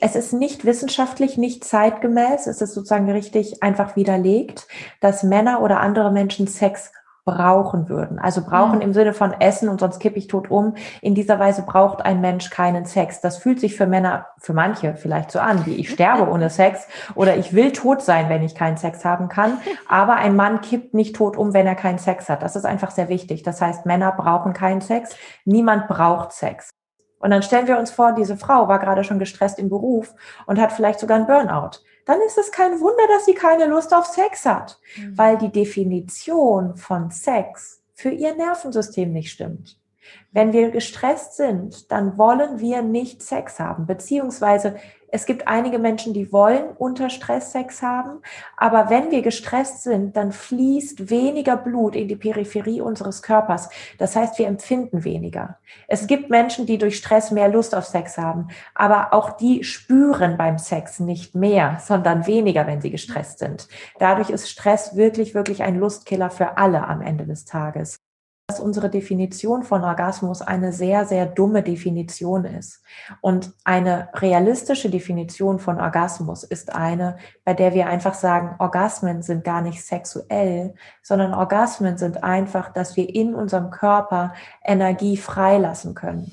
Es ist nicht wissenschaftlich, nicht zeitgemäß. Es ist sozusagen richtig einfach widerlegt, dass Männer oder andere Menschen Sex brauchen würden. Also brauchen mhm. im Sinne von Essen und sonst kippe ich tot um. In dieser Weise braucht ein Mensch keinen Sex. Das fühlt sich für Männer, für manche vielleicht so an, wie ich sterbe ohne Sex oder ich will tot sein, wenn ich keinen Sex haben kann. Aber ein Mann kippt nicht tot um, wenn er keinen Sex hat. Das ist einfach sehr wichtig. Das heißt, Männer brauchen keinen Sex. Niemand braucht Sex. Und dann stellen wir uns vor, diese Frau war gerade schon gestresst im Beruf und hat vielleicht sogar einen Burnout. Dann ist es kein Wunder, dass sie keine Lust auf Sex hat, mhm. weil die Definition von Sex für ihr Nervensystem nicht stimmt. Wenn wir gestresst sind, dann wollen wir nicht Sex haben, beziehungsweise es gibt einige Menschen, die wollen unter Stress Sex haben, aber wenn wir gestresst sind, dann fließt weniger Blut in die Peripherie unseres Körpers. Das heißt, wir empfinden weniger. Es gibt Menschen, die durch Stress mehr Lust auf Sex haben, aber auch die spüren beim Sex nicht mehr, sondern weniger, wenn sie gestresst sind. Dadurch ist Stress wirklich, wirklich ein Lustkiller für alle am Ende des Tages dass unsere Definition von Orgasmus eine sehr, sehr dumme Definition ist. Und eine realistische Definition von Orgasmus ist eine, bei der wir einfach sagen, Orgasmen sind gar nicht sexuell, sondern Orgasmen sind einfach, dass wir in unserem Körper Energie freilassen können.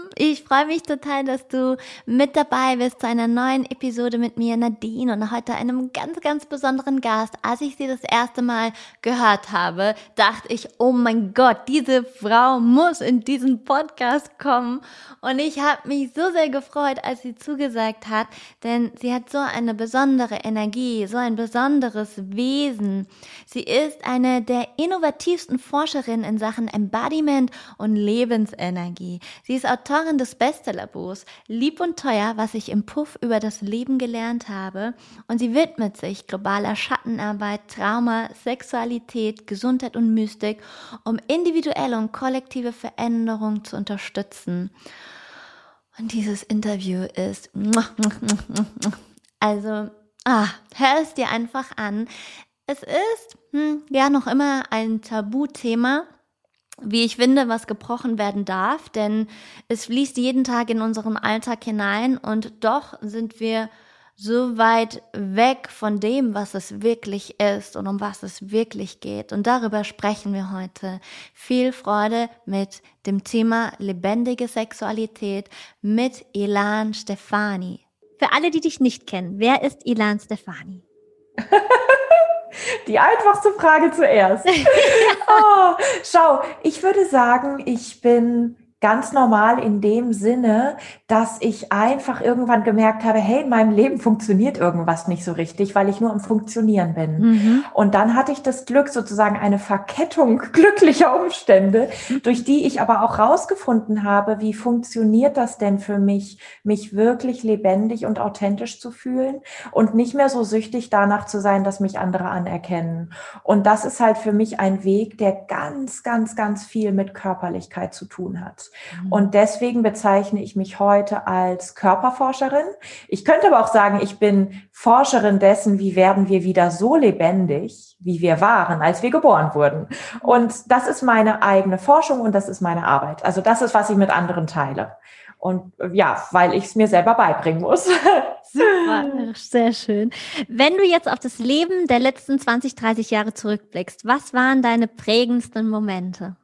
ich freue mich total, dass du mit dabei bist zu einer neuen Episode mit mir, Nadine, und heute einem ganz, ganz besonderen Gast. Als ich sie das erste Mal gehört habe, dachte ich, oh mein Gott, diese Frau muss in diesen Podcast kommen. Und ich habe mich so sehr gefreut, als sie zugesagt hat, denn sie hat so eine besondere Energie, so ein besonderes Wesen. Sie ist eine der innovativsten Forscherinnen in Sachen Embodiment und Lebensenergie. Sie ist Autorin Autorin des Bestsellerbuchs Lieb und teuer, was ich im Puff über das Leben gelernt habe und sie widmet sich globaler Schattenarbeit, Trauma, Sexualität, Gesundheit und Mystik, um individuelle und kollektive Veränderung zu unterstützen. Und dieses Interview ist also ah, hör es dir einfach an. Es ist hm, ja noch immer ein Tabuthema wie ich finde, was gebrochen werden darf, denn es fließt jeden Tag in unseren Alltag hinein und doch sind wir so weit weg von dem, was es wirklich ist und um was es wirklich geht. Und darüber sprechen wir heute. Viel Freude mit dem Thema lebendige Sexualität mit Ilan Stefani. Für alle, die dich nicht kennen, wer ist Ilan Stefani? Die einfachste Frage zuerst. oh, schau, ich würde sagen, ich bin ganz normal in dem Sinne, dass ich einfach irgendwann gemerkt habe, hey, in meinem Leben funktioniert irgendwas nicht so richtig, weil ich nur am Funktionieren bin. Mhm. Und dann hatte ich das Glück, sozusagen eine Verkettung glücklicher Umstände, durch die ich aber auch rausgefunden habe, wie funktioniert das denn für mich, mich wirklich lebendig und authentisch zu fühlen und nicht mehr so süchtig danach zu sein, dass mich andere anerkennen. Und das ist halt für mich ein Weg, der ganz, ganz, ganz viel mit Körperlichkeit zu tun hat. Mhm. Und deswegen bezeichne ich mich heute als Körperforscherin. Ich könnte aber auch sagen, ich bin Forscherin dessen, wie werden wir wieder so lebendig, wie wir waren, als wir geboren wurden. Und das ist meine eigene Forschung und das ist meine Arbeit. Also das ist, was ich mit anderen teile. Und ja, weil ich es mir selber beibringen muss. Super, sehr schön. Wenn du jetzt auf das Leben der letzten 20, 30 Jahre zurückblickst, was waren deine prägendsten Momente?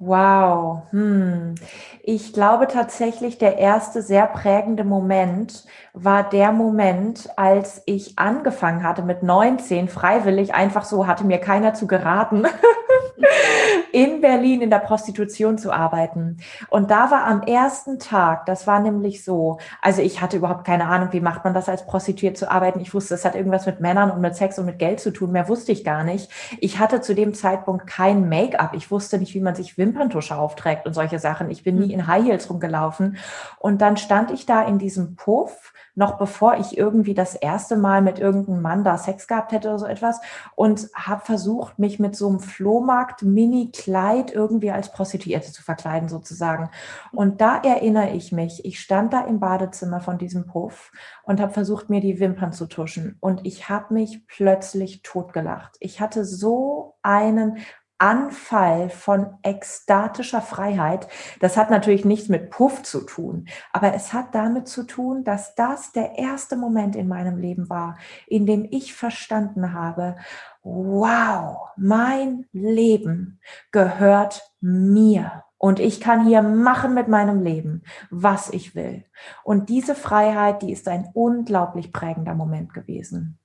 Wow. Hm. Ich glaube tatsächlich, der erste sehr prägende Moment war der Moment, als ich angefangen hatte mit 19, freiwillig, einfach so, hatte mir keiner zu geraten, in Berlin in der Prostitution zu arbeiten. Und da war am ersten Tag, das war nämlich so, also ich hatte überhaupt keine Ahnung, wie macht man das als Prostituiert zu arbeiten. Ich wusste, es hat irgendwas mit Männern und mit Sex und mit Geld zu tun. Mehr wusste ich gar nicht. Ich hatte zu dem Zeitpunkt kein Make-up. Ich wusste nicht, wie man sich Wimperntusche aufträgt und solche Sachen. Ich bin nie hm. in High Heels rumgelaufen. Und dann stand ich da in diesem Puff noch bevor ich irgendwie das erste Mal mit irgendeinem Mann da Sex gehabt hätte oder so etwas und habe versucht, mich mit so einem Flohmarkt-Mini-Kleid irgendwie als Prostituierte zu verkleiden sozusagen. Und da erinnere ich mich, ich stand da im Badezimmer von diesem Puff und habe versucht, mir die Wimpern zu tuschen und ich habe mich plötzlich totgelacht. Ich hatte so einen Anfall von ekstatischer Freiheit. Das hat natürlich nichts mit Puff zu tun, aber es hat damit zu tun, dass das der erste Moment in meinem Leben war, in dem ich verstanden habe, wow, mein Leben gehört mir. Und ich kann hier machen mit meinem Leben, was ich will. Und diese Freiheit, die ist ein unglaublich prägender Moment gewesen.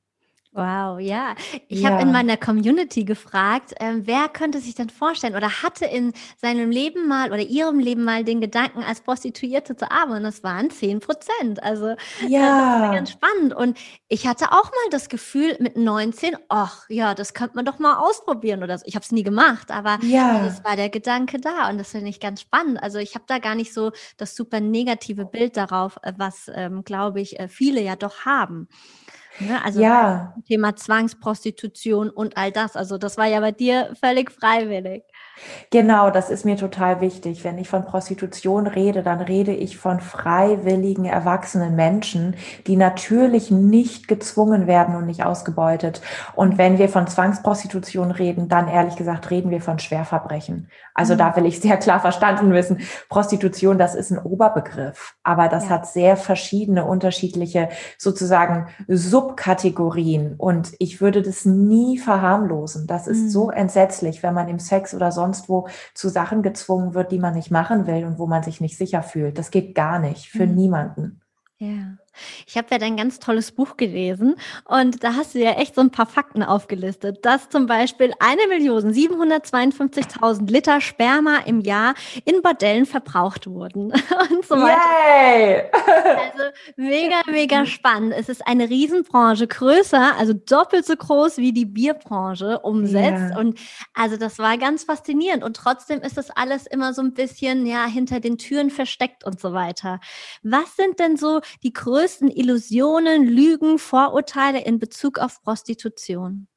Wow, ja. Ich ja. habe in meiner Community gefragt, äh, wer könnte sich denn vorstellen oder hatte in seinem Leben mal oder ihrem Leben mal den Gedanken, als Prostituierte zu arbeiten. Und das waren 10 Prozent. Also ja. das war ganz spannend. Und ich hatte auch mal das Gefühl mit 19, ach ja, das könnte man doch mal ausprobieren oder so. Ich habe es nie gemacht, aber ja. es war der Gedanke da und das finde ich ganz spannend. Also ich habe da gar nicht so das super negative Bild darauf, äh, was, ähm, glaube ich, äh, viele ja doch haben. Ne? Also ja. Thema Zwangsprostitution und all das. Also das war ja bei dir völlig freiwillig. Genau, das ist mir total wichtig. Wenn ich von Prostitution rede, dann rede ich von freiwilligen, erwachsenen Menschen, die natürlich nicht gezwungen werden und nicht ausgebeutet. Und wenn wir von Zwangsprostitution reden, dann ehrlich gesagt reden wir von Schwerverbrechen. Also mhm. da will ich sehr klar verstanden wissen, Prostitution, das ist ein Oberbegriff, aber das ja. hat sehr verschiedene, unterschiedliche sozusagen Subkategorien. Und ich würde das nie verharmlosen. Das ist mhm. so entsetzlich, wenn man im Sex oder sonst sonst wo zu Sachen gezwungen wird, die man nicht machen will und wo man sich nicht sicher fühlt. Das geht gar nicht für mhm. niemanden. Ja. Ich habe ja dein ganz tolles Buch gelesen und da hast du ja echt so ein paar Fakten aufgelistet, dass zum Beispiel 1.752.000 Liter Sperma im Jahr in Bordellen verbraucht wurden und so weiter. Yay! Also mega, mega spannend. Es ist eine Riesenbranche, größer, also doppelt so groß wie die Bierbranche umsetzt yeah. und also das war ganz faszinierend und trotzdem ist das alles immer so ein bisschen ja hinter den Türen versteckt und so weiter. Was sind denn so die größten größten Illusionen, Lügen, Vorurteile in Bezug auf Prostitution?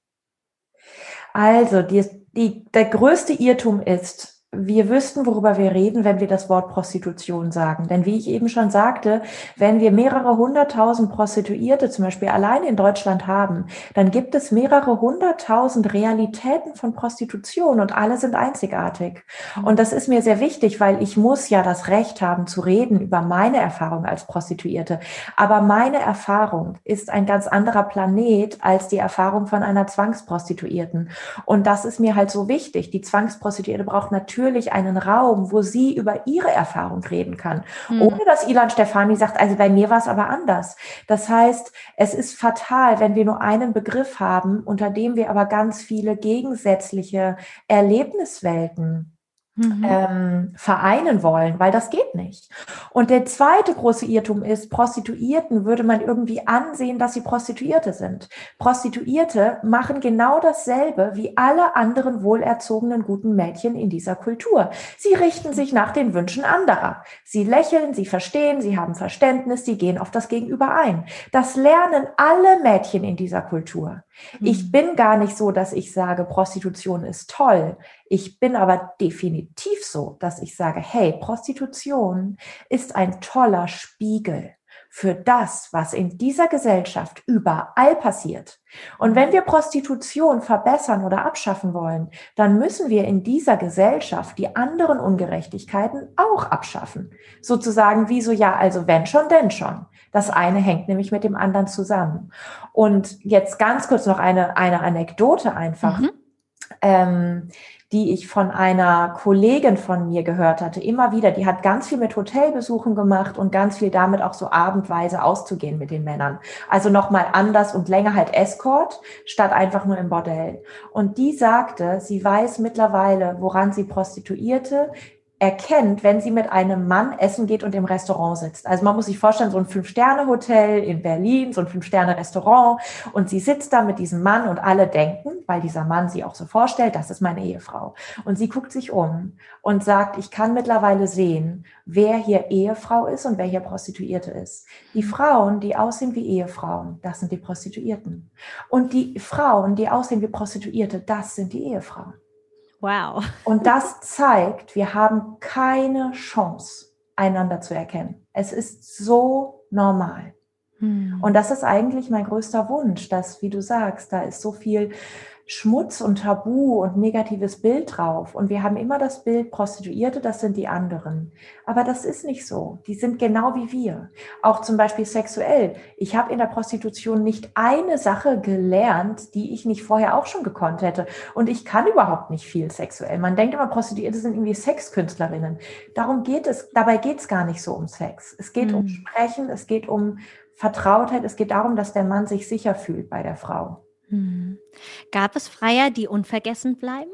Also, die, die, der größte Irrtum ist, wir wüssten, worüber wir reden, wenn wir das Wort Prostitution sagen. Denn wie ich eben schon sagte, wenn wir mehrere hunderttausend Prostituierte zum Beispiel allein in Deutschland haben, dann gibt es mehrere hunderttausend Realitäten von Prostitution und alle sind einzigartig. Und das ist mir sehr wichtig, weil ich muss ja das Recht haben zu reden über meine Erfahrung als Prostituierte. Aber meine Erfahrung ist ein ganz anderer Planet als die Erfahrung von einer Zwangsprostituierten. Und das ist mir halt so wichtig. Die Zwangsprostituierte braucht natürlich natürlich einen Raum, wo sie über ihre Erfahrung reden kann, mhm. ohne dass Ilan Stefani sagt, also bei mir war es aber anders. Das heißt, es ist fatal, wenn wir nur einen Begriff haben, unter dem wir aber ganz viele gegensätzliche Erlebniswelten mhm. ähm, vereinen wollen, weil das geht nicht. Und der zweite große Irrtum ist, Prostituierten würde man irgendwie ansehen, dass sie Prostituierte sind. Prostituierte machen genau dasselbe wie alle anderen wohlerzogenen guten Mädchen in dieser Kultur. Sie richten sich nach den Wünschen anderer. Sie lächeln, sie verstehen, sie haben Verständnis, sie gehen auf das Gegenüber ein. Das lernen alle Mädchen in dieser Kultur. Ich mhm. bin gar nicht so, dass ich sage, Prostitution ist toll. Ich bin aber definitiv so, dass ich sage, hey, Prostitution ist ein toller Spiegel für das, was in dieser Gesellschaft überall passiert. Und wenn wir Prostitution verbessern oder abschaffen wollen, dann müssen wir in dieser Gesellschaft die anderen Ungerechtigkeiten auch abschaffen. Sozusagen wie so, ja, also wenn schon, denn schon. Das eine hängt nämlich mit dem anderen zusammen. Und jetzt ganz kurz noch eine, eine Anekdote einfach. Mhm. Ähm, die ich von einer Kollegin von mir gehört hatte, immer wieder, die hat ganz viel mit Hotelbesuchen gemacht und ganz viel damit auch so abendweise auszugehen mit den Männern. Also nochmal anders und länger halt Escort statt einfach nur im Bordell. Und die sagte, sie weiß mittlerweile, woran sie Prostituierte erkennt, wenn sie mit einem Mann essen geht und im Restaurant sitzt. Also man muss sich vorstellen, so ein Fünf-Sterne-Hotel in Berlin, so ein Fünf-Sterne-Restaurant und sie sitzt da mit diesem Mann und alle denken, weil dieser Mann sie auch so vorstellt, das ist meine Ehefrau. Und sie guckt sich um und sagt, ich kann mittlerweile sehen, wer hier Ehefrau ist und wer hier Prostituierte ist. Die Frauen, die aussehen wie Ehefrauen, das sind die Prostituierten. Und die Frauen, die aussehen wie Prostituierte, das sind die Ehefrauen. Wow. Und das zeigt, wir haben keine Chance, einander zu erkennen. Es ist so normal. Hm. Und das ist eigentlich mein größter Wunsch, dass, wie du sagst, da ist so viel Schmutz und Tabu und negatives Bild drauf. Und wir haben immer das Bild, Prostituierte, das sind die anderen. Aber das ist nicht so. Die sind genau wie wir. Auch zum Beispiel sexuell. Ich habe in der Prostitution nicht eine Sache gelernt, die ich nicht vorher auch schon gekonnt hätte. Und ich kann überhaupt nicht viel sexuell. Man denkt immer, Prostituierte sind irgendwie Sexkünstlerinnen. Darum geht es, dabei geht es gar nicht so um Sex. Es geht mhm. um Sprechen, es geht um Vertrautheit, es geht darum, dass der Mann sich sicher fühlt bei der Frau. Hm. Gab es Freier, die unvergessen bleiben?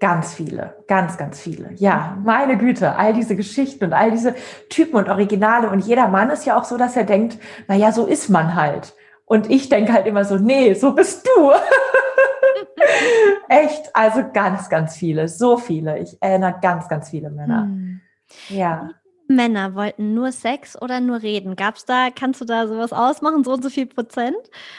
Ganz viele, ganz, ganz viele. Ja, meine Güte, all diese Geschichten und all diese Typen und Originale. Und jeder Mann ist ja auch so, dass er denkt, na ja, so ist man halt. Und ich denke halt immer so, nee, so bist du. Echt, also ganz, ganz viele, so viele. Ich erinnere ganz, ganz viele Männer. Hm. Ja. Männer wollten nur Sex oder nur reden? Gab's da, kannst du da sowas ausmachen, so und so viel Prozent?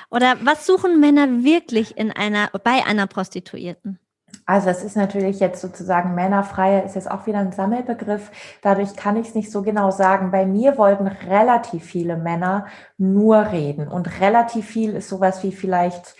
Oder was suchen Männer wirklich in einer, bei einer Prostituierten? Also es ist natürlich jetzt sozusagen Männerfreie, ist jetzt auch wieder ein Sammelbegriff. Dadurch kann ich es nicht so genau sagen. Bei mir wollten relativ viele Männer nur reden. Und relativ viel ist sowas wie vielleicht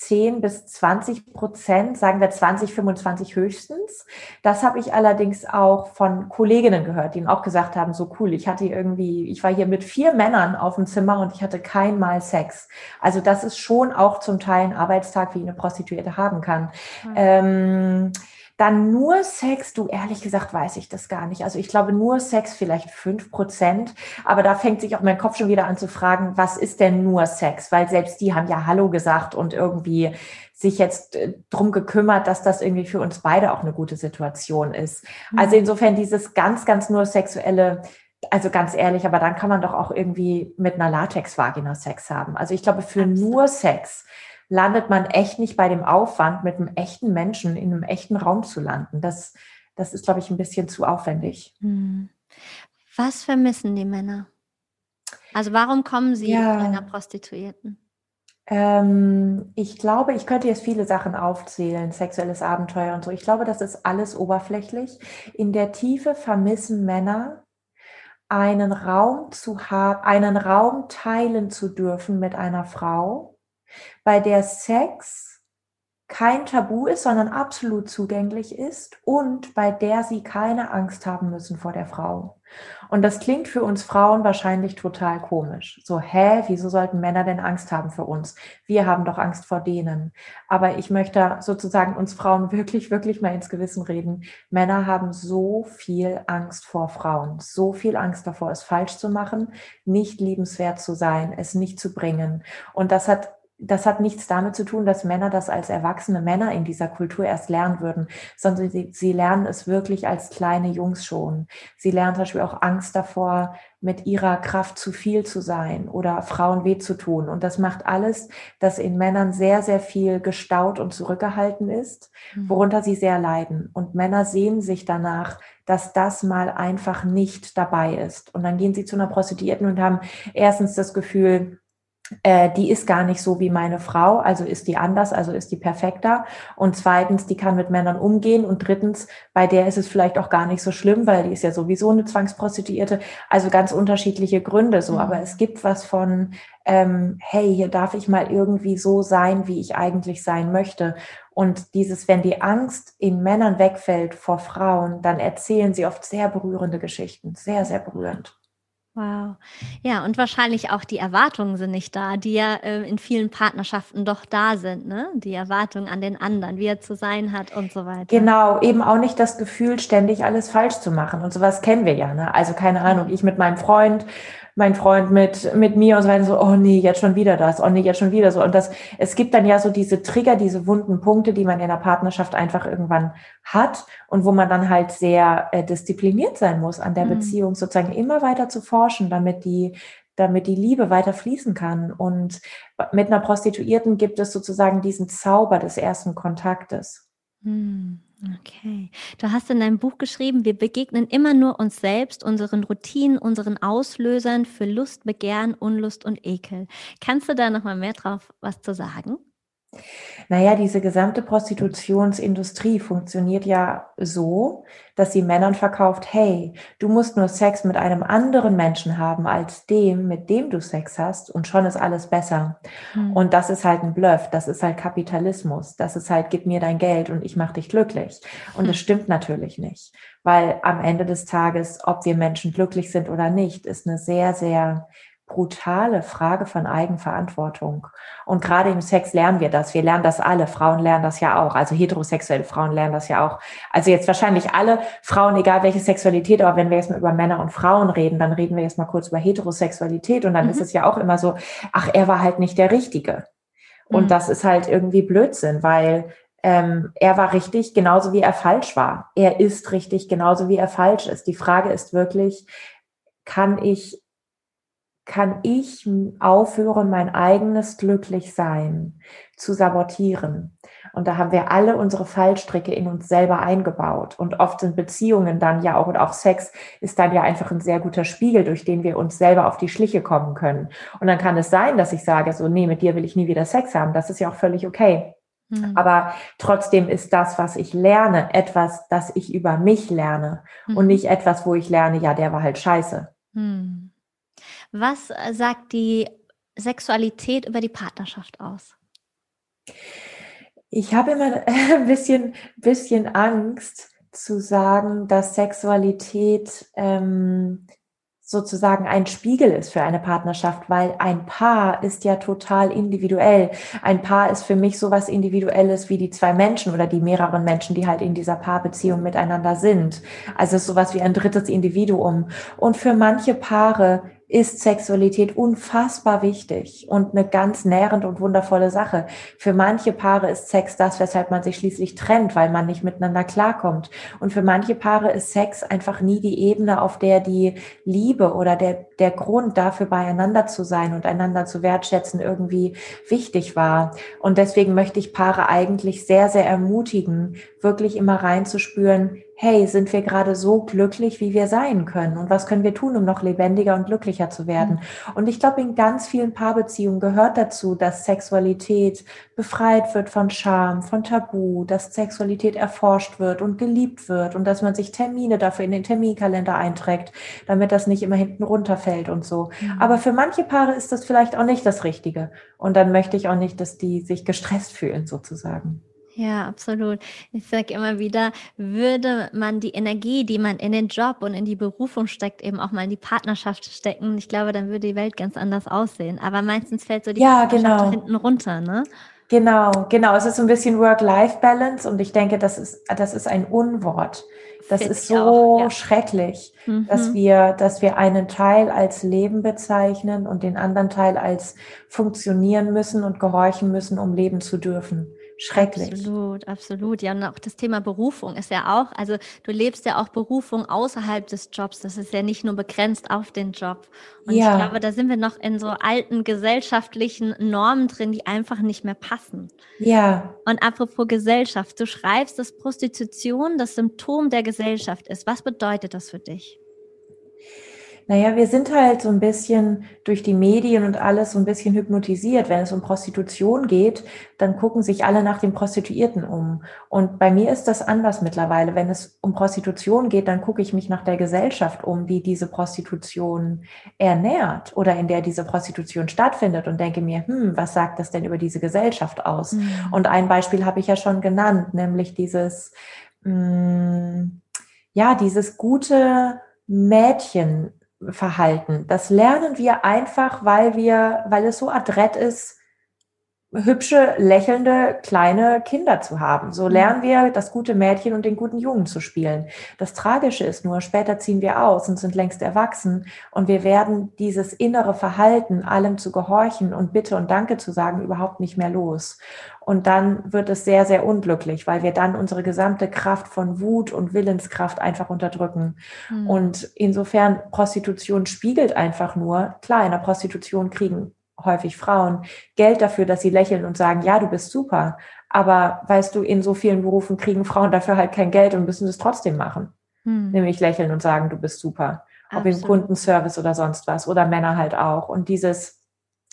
10 bis 20 Prozent, sagen wir 20, 25 höchstens. Das habe ich allerdings auch von Kolleginnen gehört, die auch gesagt haben, so cool, ich hatte irgendwie, ich war hier mit vier Männern auf dem Zimmer und ich hatte kein Mal Sex. Also das ist schon auch zum Teil ein Arbeitstag, wie eine Prostituierte haben kann. Mhm. Ähm, dann nur Sex, du ehrlich gesagt weiß ich das gar nicht. Also ich glaube nur Sex vielleicht fünf Prozent. Aber da fängt sich auch mein Kopf schon wieder an zu fragen, was ist denn nur Sex? Weil selbst die haben ja Hallo gesagt und irgendwie sich jetzt äh, drum gekümmert, dass das irgendwie für uns beide auch eine gute Situation ist. Mhm. Also insofern dieses ganz, ganz nur sexuelle also ganz ehrlich, aber dann kann man doch auch irgendwie mit einer Latex-Vagina Sex haben. Also ich glaube, für Absolut. nur Sex landet man echt nicht bei dem Aufwand, mit einem echten Menschen in einem echten Raum zu landen. Das, das ist, glaube ich, ein bisschen zu aufwendig. Hm. Was vermissen die Männer? Also warum kommen sie ja. zu einer Prostituierten? Ähm, ich glaube, ich könnte jetzt viele Sachen aufzählen, sexuelles Abenteuer und so. Ich glaube, das ist alles oberflächlich. In der Tiefe vermissen Männer einen Raum zu haben, einen Raum teilen zu dürfen mit einer Frau, bei der Sex kein Tabu ist, sondern absolut zugänglich ist und bei der sie keine Angst haben müssen vor der Frau. Und das klingt für uns Frauen wahrscheinlich total komisch. So, hä, wieso sollten Männer denn Angst haben für uns? Wir haben doch Angst vor denen. Aber ich möchte sozusagen uns Frauen wirklich, wirklich mal ins Gewissen reden. Männer haben so viel Angst vor Frauen, so viel Angst davor, es falsch zu machen, nicht liebenswert zu sein, es nicht zu bringen. Und das hat das hat nichts damit zu tun, dass Männer das als erwachsene Männer in dieser Kultur erst lernen würden, sondern sie, sie lernen es wirklich als kleine Jungs schon. Sie lernen zum Beispiel auch Angst davor, mit ihrer Kraft zu viel zu sein oder Frauen weh zu tun. Und das macht alles, dass in Männern sehr, sehr viel gestaut und zurückgehalten ist, mhm. worunter sie sehr leiden. Und Männer sehen sich danach, dass das mal einfach nicht dabei ist. Und dann gehen sie zu einer Prostituierten und haben erstens das Gefühl, äh, die ist gar nicht so wie meine Frau, also ist die anders, also ist die perfekter. Und zweitens, die kann mit Männern umgehen. Und drittens, bei der ist es vielleicht auch gar nicht so schlimm, weil die ist ja sowieso eine Zwangsprostituierte. Also ganz unterschiedliche Gründe so. Mhm. Aber es gibt was von, ähm, hey, hier darf ich mal irgendwie so sein, wie ich eigentlich sein möchte. Und dieses, wenn die Angst in Männern wegfällt vor Frauen, dann erzählen sie oft sehr berührende Geschichten, sehr, sehr berührend. Wow. Ja, und wahrscheinlich auch die Erwartungen sind nicht da, die ja äh, in vielen Partnerschaften doch da sind, ne? Die Erwartungen an den anderen, wie er zu sein hat und so weiter. Genau, eben auch nicht das Gefühl, ständig alles falsch zu machen. Und sowas kennen wir ja, ne? Also keine Ahnung, ich mit meinem Freund mein Freund mit, mit mir und so weiter, so, oh nee, jetzt schon wieder das, oh nee, jetzt schon wieder so. Und das, es gibt dann ja so diese Trigger, diese wunden Punkte, die man in der Partnerschaft einfach irgendwann hat und wo man dann halt sehr äh, diszipliniert sein muss, an der mhm. Beziehung sozusagen immer weiter zu forschen, damit die, damit die Liebe weiter fließen kann. Und mit einer Prostituierten gibt es sozusagen diesen Zauber des ersten Kontaktes. Mhm. Okay. Du hast in deinem Buch geschrieben, wir begegnen immer nur uns selbst, unseren Routinen, unseren Auslösern für Lust, Begehren, Unlust und Ekel. Kannst du da noch mal mehr drauf was zu sagen? Naja, diese gesamte Prostitutionsindustrie funktioniert ja so, dass sie Männern verkauft, hey, du musst nur Sex mit einem anderen Menschen haben als dem, mit dem du Sex hast und schon ist alles besser. Mhm. Und das ist halt ein Bluff, das ist halt Kapitalismus, das ist halt, gib mir dein Geld und ich mach dich glücklich. Und mhm. das stimmt natürlich nicht, weil am Ende des Tages, ob wir Menschen glücklich sind oder nicht, ist eine sehr, sehr brutale Frage von Eigenverantwortung. Und gerade im Sex lernen wir das. Wir lernen das alle. Frauen lernen das ja auch. Also heterosexuelle Frauen lernen das ja auch. Also jetzt wahrscheinlich alle Frauen, egal welche Sexualität, aber wenn wir jetzt mal über Männer und Frauen reden, dann reden wir jetzt mal kurz über Heterosexualität und dann mhm. ist es ja auch immer so, ach, er war halt nicht der Richtige. Und mhm. das ist halt irgendwie Blödsinn, weil ähm, er war richtig genauso wie er falsch war. Er ist richtig genauso wie er falsch ist. Die Frage ist wirklich, kann ich kann ich aufhören, mein eigenes Glücklichsein zu sabotieren. Und da haben wir alle unsere Fallstricke in uns selber eingebaut. Und oft sind Beziehungen dann ja auch, und auch Sex ist dann ja einfach ein sehr guter Spiegel, durch den wir uns selber auf die Schliche kommen können. Und dann kann es sein, dass ich sage, so, nee, mit dir will ich nie wieder Sex haben. Das ist ja auch völlig okay. Mhm. Aber trotzdem ist das, was ich lerne, etwas, das ich über mich lerne mhm. und nicht etwas, wo ich lerne, ja, der war halt scheiße. Mhm. Was äh, sagt die Sexualität über die Partnerschaft aus? Ich habe immer ein bisschen, bisschen Angst zu sagen, dass Sexualität ähm, sozusagen ein Spiegel ist für eine Partnerschaft, weil ein Paar ist ja total individuell. Ein Paar ist für mich sowas Individuelles wie die zwei Menschen oder die mehreren Menschen, die halt in dieser Paarbeziehung miteinander sind. Also sowas wie ein drittes Individuum. Und für manche Paare ist Sexualität unfassbar wichtig und eine ganz nährende und wundervolle Sache. Für manche Paare ist Sex das, weshalb man sich schließlich trennt, weil man nicht miteinander klarkommt. Und für manche Paare ist Sex einfach nie die Ebene, auf der die Liebe oder der, der Grund dafür beieinander zu sein und einander zu wertschätzen irgendwie wichtig war. Und deswegen möchte ich Paare eigentlich sehr, sehr ermutigen, wirklich immer reinzuspüren, hey, sind wir gerade so glücklich, wie wir sein können? Und was können wir tun, um noch lebendiger und glücklicher zu werden? Mhm. Und ich glaube, in ganz vielen Paarbeziehungen gehört dazu, dass Sexualität befreit wird von Scham, von Tabu, dass Sexualität erforscht wird und geliebt wird und dass man sich Termine dafür in den Terminkalender einträgt, damit das nicht immer hinten runterfällt und so. Mhm. Aber für manche Paare ist das vielleicht auch nicht das Richtige. Und dann möchte ich auch nicht, dass die sich gestresst fühlen, sozusagen. Ja, absolut. Ich sage immer wieder, würde man die Energie, die man in den Job und in die Berufung steckt, eben auch mal in die Partnerschaft stecken, ich glaube, dann würde die Welt ganz anders aussehen. Aber meistens fällt so die ja, Partnerschaft genau. hinten runter, ne? Genau, genau. Es ist so ein bisschen Work-Life-Balance und ich denke, das ist, das ist ein Unwort. Das Find ist so auch, ja. schrecklich, mhm. dass wir, dass wir einen Teil als Leben bezeichnen und den anderen Teil als funktionieren müssen und gehorchen müssen, um leben zu dürfen schrecklich. Absolut, absolut. Ja, und auch das Thema Berufung ist ja auch, also du lebst ja auch Berufung außerhalb des Jobs. Das ist ja nicht nur begrenzt auf den Job. Und ja. ich glaube, da sind wir noch in so alten gesellschaftlichen Normen drin, die einfach nicht mehr passen. Ja. Und apropos Gesellschaft, du schreibst, dass Prostitution das Symptom der Gesellschaft ist. Was bedeutet das für dich? Naja, wir sind halt so ein bisschen durch die Medien und alles so ein bisschen hypnotisiert. Wenn es um Prostitution geht, dann gucken sich alle nach den Prostituierten um. Und bei mir ist das anders mittlerweile. Wenn es um Prostitution geht, dann gucke ich mich nach der Gesellschaft um, die diese Prostitution ernährt oder in der diese Prostitution stattfindet und denke mir, hm, was sagt das denn über diese Gesellschaft aus? Mhm. Und ein Beispiel habe ich ja schon genannt, nämlich dieses, mh, hm, ja, dieses gute Mädchen Verhalten. Das lernen wir einfach, weil wir, weil es so adrett ist, hübsche, lächelnde, kleine Kinder zu haben. So mhm. lernen wir das gute Mädchen und den guten Jungen zu spielen. Das Tragische ist nur, später ziehen wir aus und sind längst erwachsen und wir werden dieses innere Verhalten, allem zu gehorchen und Bitte und Danke zu sagen, überhaupt nicht mehr los. Und dann wird es sehr, sehr unglücklich, weil wir dann unsere gesamte Kraft von Wut und Willenskraft einfach unterdrücken. Mhm. Und insofern Prostitution spiegelt einfach nur, klar, in der Prostitution kriegen häufig Frauen, Geld dafür, dass sie lächeln und sagen, ja, du bist super. Aber weißt du, in so vielen Berufen kriegen Frauen dafür halt kein Geld und müssen es trotzdem machen. Hm. Nämlich lächeln und sagen, du bist super. Ob Absolut. im Kundenservice oder sonst was. Oder Männer halt auch. Und dieses,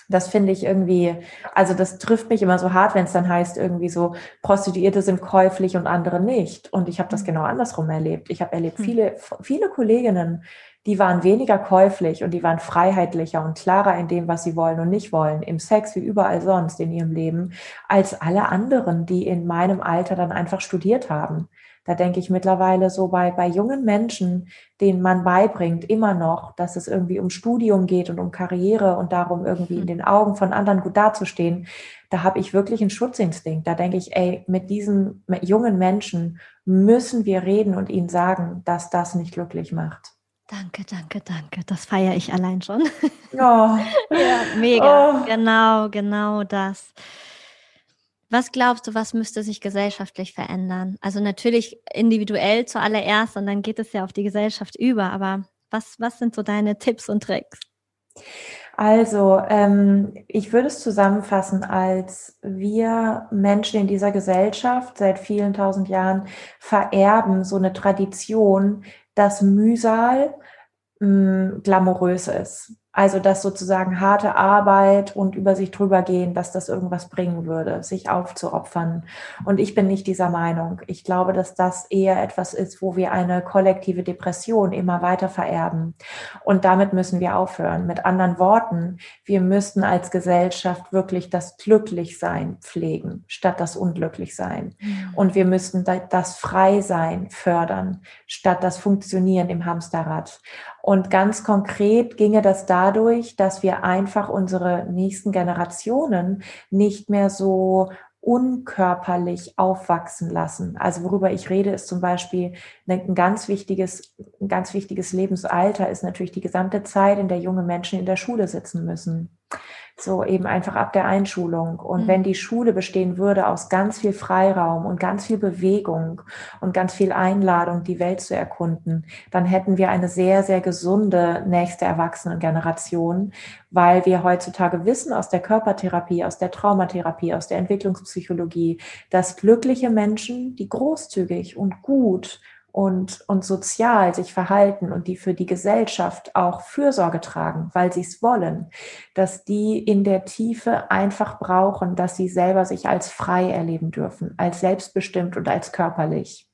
das finde ich irgendwie, also das trifft mich immer so hart, wenn es dann heißt, irgendwie so, Prostituierte sind käuflich und andere nicht. Und ich habe das hm. genau andersrum erlebt. Ich habe erlebt, hm. viele, viele Kolleginnen, die waren weniger käuflich und die waren freiheitlicher und klarer in dem, was sie wollen und nicht wollen, im Sex wie überall sonst in ihrem Leben, als alle anderen, die in meinem Alter dann einfach studiert haben. Da denke ich mittlerweile so bei, bei jungen Menschen, denen man beibringt, immer noch, dass es irgendwie um Studium geht und um Karriere und darum, irgendwie in mhm. den Augen von anderen gut dazustehen. Da habe ich wirklich einen Schutzinstinkt. Da denke ich, ey, mit diesen mit jungen Menschen müssen wir reden und ihnen sagen, dass das nicht glücklich macht. Danke, danke, danke. Das feiere ich allein schon. Oh. ja, mega. Oh. Genau, genau das. Was glaubst du, was müsste sich gesellschaftlich verändern? Also natürlich individuell zuallererst und dann geht es ja auf die Gesellschaft über. Aber was, was sind so deine Tipps und Tricks? Also, ähm, ich würde es zusammenfassen, als wir Menschen in dieser Gesellschaft seit vielen tausend Jahren vererben so eine Tradition, dass Mühsal mh, mm, glamourös ist. Also, dass sozusagen harte Arbeit und über sich drüber gehen, dass das irgendwas bringen würde, sich aufzuopfern. Und ich bin nicht dieser Meinung. Ich glaube, dass das eher etwas ist, wo wir eine kollektive Depression immer weiter vererben. Und damit müssen wir aufhören. Mit anderen Worten, wir müssten als Gesellschaft wirklich das Glücklichsein pflegen, statt das Unglücklichsein. Und wir müssten das Freisein fördern, statt das Funktionieren im Hamsterrad. Und ganz konkret ginge das dadurch, dass wir einfach unsere nächsten Generationen nicht mehr so unkörperlich aufwachsen lassen. Also worüber ich rede, ist zum Beispiel ein ganz wichtiges, ein ganz wichtiges Lebensalter ist natürlich die gesamte Zeit, in der junge Menschen in der Schule sitzen müssen. So eben einfach ab der Einschulung. Und mhm. wenn die Schule bestehen würde aus ganz viel Freiraum und ganz viel Bewegung und ganz viel Einladung, die Welt zu erkunden, dann hätten wir eine sehr, sehr gesunde nächste Erwachsenengeneration, weil wir heutzutage wissen aus der Körpertherapie, aus der Traumatherapie, aus der Entwicklungspsychologie, dass glückliche Menschen, die großzügig und gut und, und sozial sich verhalten und die für die Gesellschaft auch Fürsorge tragen, weil sie es wollen, dass die in der Tiefe einfach brauchen, dass sie selber sich als frei erleben dürfen, als selbstbestimmt und als körperlich.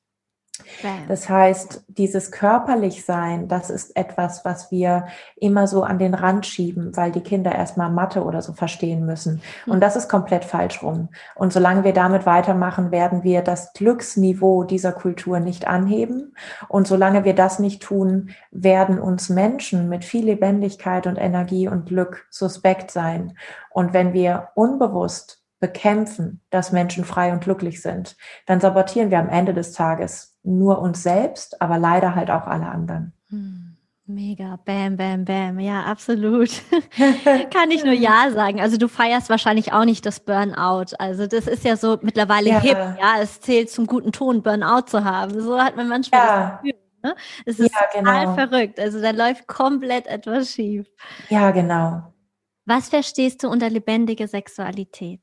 Das heißt, dieses körperlich sein, das ist etwas, was wir immer so an den Rand schieben, weil die Kinder erstmal Mathe oder so verstehen müssen. Und hm. das ist komplett falsch rum. Und solange wir damit weitermachen, werden wir das Glücksniveau dieser Kultur nicht anheben. Und solange wir das nicht tun, werden uns Menschen mit viel Lebendigkeit und Energie und Glück suspekt sein. Und wenn wir unbewusst bekämpfen, dass Menschen frei und glücklich sind, dann sabotieren wir am Ende des Tages nur uns selbst, aber leider halt auch alle anderen. Hm, mega, bam, bam, bam. Ja, absolut. Kann ich nur Ja sagen. Also du feierst wahrscheinlich auch nicht das Burnout. Also das ist ja so mittlerweile ja. hip. Ja, es zählt zum guten Ton, Burnout zu haben. So hat man manchmal ja. das Gefühl. Ne? Es ist ja, genau. total verrückt. Also da läuft komplett etwas schief. Ja, genau. Was verstehst du unter lebendige Sexualität?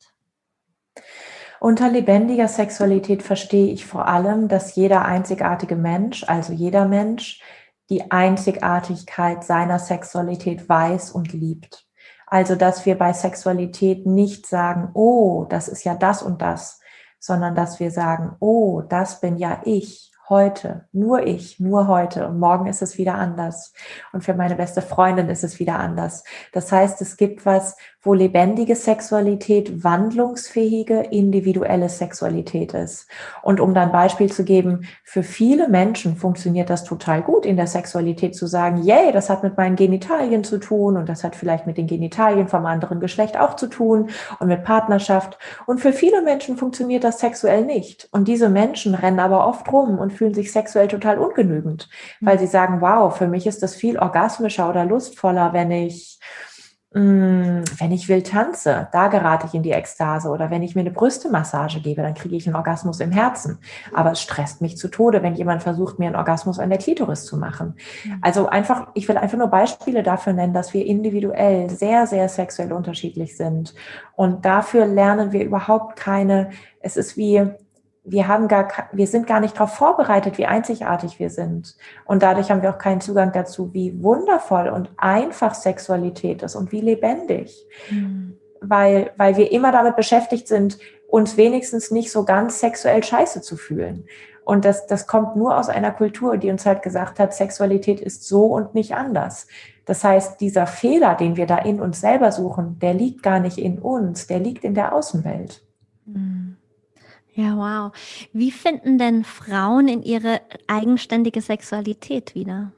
Unter lebendiger Sexualität verstehe ich vor allem, dass jeder einzigartige Mensch, also jeder Mensch, die Einzigartigkeit seiner Sexualität weiß und liebt. Also, dass wir bei Sexualität nicht sagen, oh, das ist ja das und das, sondern dass wir sagen, oh, das bin ja ich heute, nur ich, nur heute und morgen ist es wieder anders und für meine beste Freundin ist es wieder anders. Das heißt, es gibt was, wo lebendige Sexualität wandlungsfähige, individuelle Sexualität ist. Und um dann Beispiel zu geben, für viele Menschen funktioniert das total gut in der Sexualität zu sagen, yay, das hat mit meinen Genitalien zu tun und das hat vielleicht mit den Genitalien vom anderen Geschlecht auch zu tun und mit Partnerschaft. Und für viele Menschen funktioniert das sexuell nicht. Und diese Menschen rennen aber oft rum und fühlen sich sexuell total ungenügend, weil sie sagen, wow, für mich ist das viel orgasmischer oder lustvoller, wenn ich wenn ich will tanze, da gerate ich in die Ekstase oder wenn ich mir eine Brüstemassage gebe, dann kriege ich einen Orgasmus im Herzen. Aber es stresst mich zu Tode, wenn jemand versucht, mir einen Orgasmus an der Klitoris zu machen. Also einfach, ich will einfach nur Beispiele dafür nennen, dass wir individuell sehr, sehr sexuell unterschiedlich sind. Und dafür lernen wir überhaupt keine, es ist wie, wir haben gar, wir sind gar nicht darauf vorbereitet, wie einzigartig wir sind. Und dadurch haben wir auch keinen Zugang dazu, wie wundervoll und einfach Sexualität ist und wie lebendig. Mhm. Weil, weil wir immer damit beschäftigt sind, uns wenigstens nicht so ganz sexuell scheiße zu fühlen. Und das, das kommt nur aus einer Kultur, die uns halt gesagt hat, Sexualität ist so und nicht anders. Das heißt, dieser Fehler, den wir da in uns selber suchen, der liegt gar nicht in uns, der liegt in der Außenwelt. Mhm. Ja, wow. Wie finden denn Frauen in ihre eigenständige Sexualität wieder?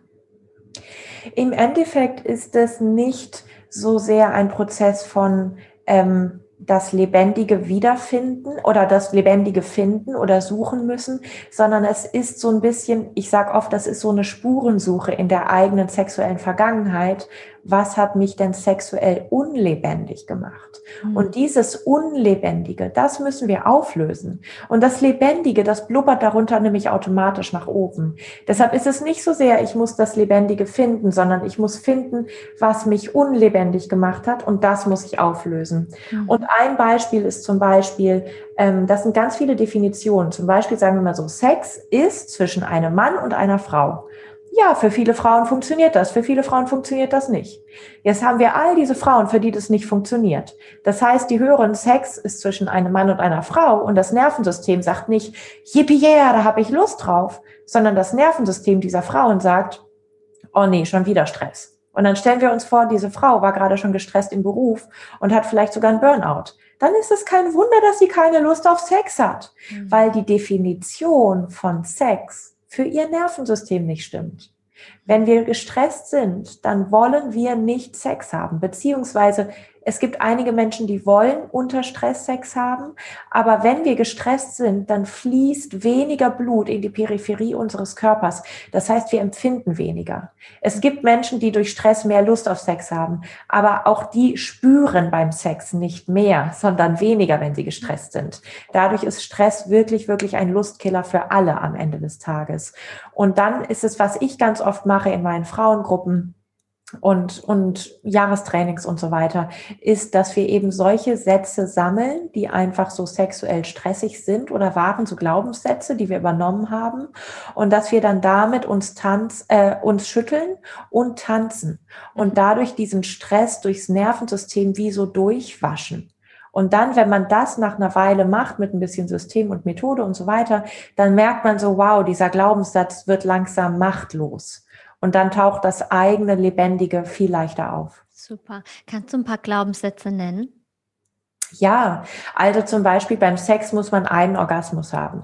Im Endeffekt ist es nicht so sehr ein Prozess von ähm, das lebendige Wiederfinden oder das lebendige Finden oder suchen müssen, sondern es ist so ein bisschen, ich sage oft, das ist so eine Spurensuche in der eigenen sexuellen Vergangenheit, was hat mich denn sexuell unlebendig gemacht? Mhm. Und dieses Unlebendige, das müssen wir auflösen. Und das Lebendige, das blubbert darunter nämlich automatisch nach oben. Deshalb ist es nicht so sehr, ich muss das Lebendige finden, sondern ich muss finden, was mich unlebendig gemacht hat und das muss ich auflösen. Mhm. Und ein Beispiel ist zum Beispiel, ähm, das sind ganz viele Definitionen. Zum Beispiel sagen wir mal so, Sex ist zwischen einem Mann und einer Frau. Ja, für viele Frauen funktioniert das, für viele Frauen funktioniert das nicht. Jetzt haben wir all diese Frauen, für die das nicht funktioniert. Das heißt, die hören, Sex ist zwischen einem Mann und einer Frau und das Nervensystem sagt nicht, yippie yeah, da habe ich Lust drauf, sondern das Nervensystem dieser Frauen sagt, oh nee, schon wieder Stress. Und dann stellen wir uns vor, diese Frau war gerade schon gestresst im Beruf und hat vielleicht sogar einen Burnout. Dann ist es kein Wunder, dass sie keine Lust auf Sex hat, mhm. weil die Definition von Sex für ihr Nervensystem nicht stimmt. Wenn wir gestresst sind, dann wollen wir nicht Sex haben, beziehungsweise es gibt einige Menschen, die wollen unter Stress Sex haben, aber wenn wir gestresst sind, dann fließt weniger Blut in die Peripherie unseres Körpers. Das heißt, wir empfinden weniger. Es gibt Menschen, die durch Stress mehr Lust auf Sex haben, aber auch die spüren beim Sex nicht mehr, sondern weniger, wenn sie gestresst sind. Dadurch ist Stress wirklich, wirklich ein Lustkiller für alle am Ende des Tages. Und dann ist es, was ich ganz oft mache in meinen Frauengruppen, und, und Jahrestrainings und so weiter, ist, dass wir eben solche Sätze sammeln, die einfach so sexuell stressig sind oder waren, so Glaubenssätze, die wir übernommen haben, und dass wir dann damit uns tanz, äh, uns schütteln und tanzen und mhm. dadurch diesen Stress durchs Nervensystem wie so durchwaschen. Und dann, wenn man das nach einer Weile macht mit ein bisschen System und Methode und so weiter, dann merkt man so, wow, dieser Glaubenssatz wird langsam machtlos. Und dann taucht das eigene Lebendige viel leichter auf. Super. Kannst du ein paar Glaubenssätze nennen? Ja, also zum Beispiel beim Sex muss man einen Orgasmus haben.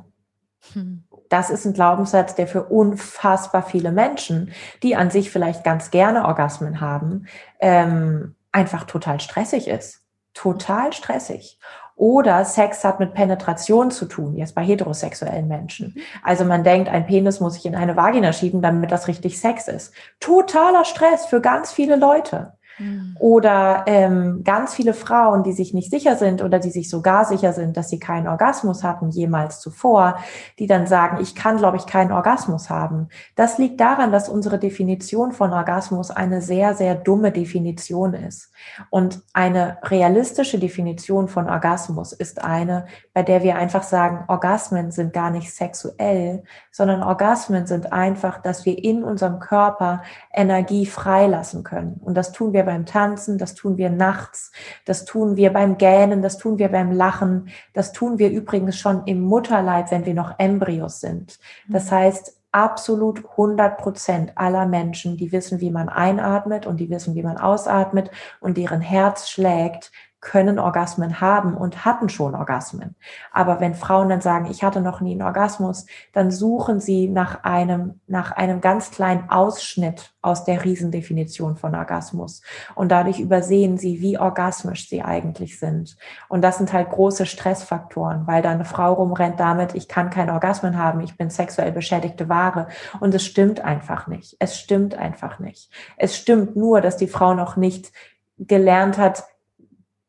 Hm. Das ist ein Glaubenssatz, der für unfassbar viele Menschen, die an sich vielleicht ganz gerne Orgasmen haben, ähm, einfach total stressig ist. Total stressig. Oder Sex hat mit Penetration zu tun, jetzt bei heterosexuellen Menschen. Also man denkt, ein Penis muss ich in eine Vagina schieben, damit das richtig Sex ist. Totaler Stress für ganz viele Leute. Mhm. Oder ähm, ganz viele Frauen, die sich nicht sicher sind oder die sich sogar sicher sind, dass sie keinen Orgasmus hatten jemals zuvor, die dann sagen, ich kann, glaube ich, keinen Orgasmus haben. Das liegt daran, dass unsere Definition von Orgasmus eine sehr, sehr dumme Definition ist. Und eine realistische Definition von Orgasmus ist eine, bei der wir einfach sagen, Orgasmen sind gar nicht sexuell, sondern Orgasmen sind einfach, dass wir in unserem Körper Energie freilassen können. Und das tun wir beim Tanzen, das tun wir nachts, das tun wir beim Gähnen, das tun wir beim Lachen, das tun wir übrigens schon im Mutterleib, wenn wir noch Embryos sind. Das mhm. heißt, absolut 100 Prozent aller Menschen, die wissen, wie man einatmet und die wissen, wie man ausatmet und deren Herz schlägt, können Orgasmen haben und hatten schon Orgasmen. Aber wenn Frauen dann sagen, ich hatte noch nie einen Orgasmus, dann suchen sie nach einem, nach einem ganz kleinen Ausschnitt aus der Riesendefinition von Orgasmus. Und dadurch übersehen sie, wie orgasmisch sie eigentlich sind. Und das sind halt große Stressfaktoren, weil da eine Frau rumrennt damit, ich kann keinen Orgasmen haben, ich bin sexuell beschädigte Ware. Und es stimmt einfach nicht. Es stimmt einfach nicht. Es stimmt nur, dass die Frau noch nicht gelernt hat,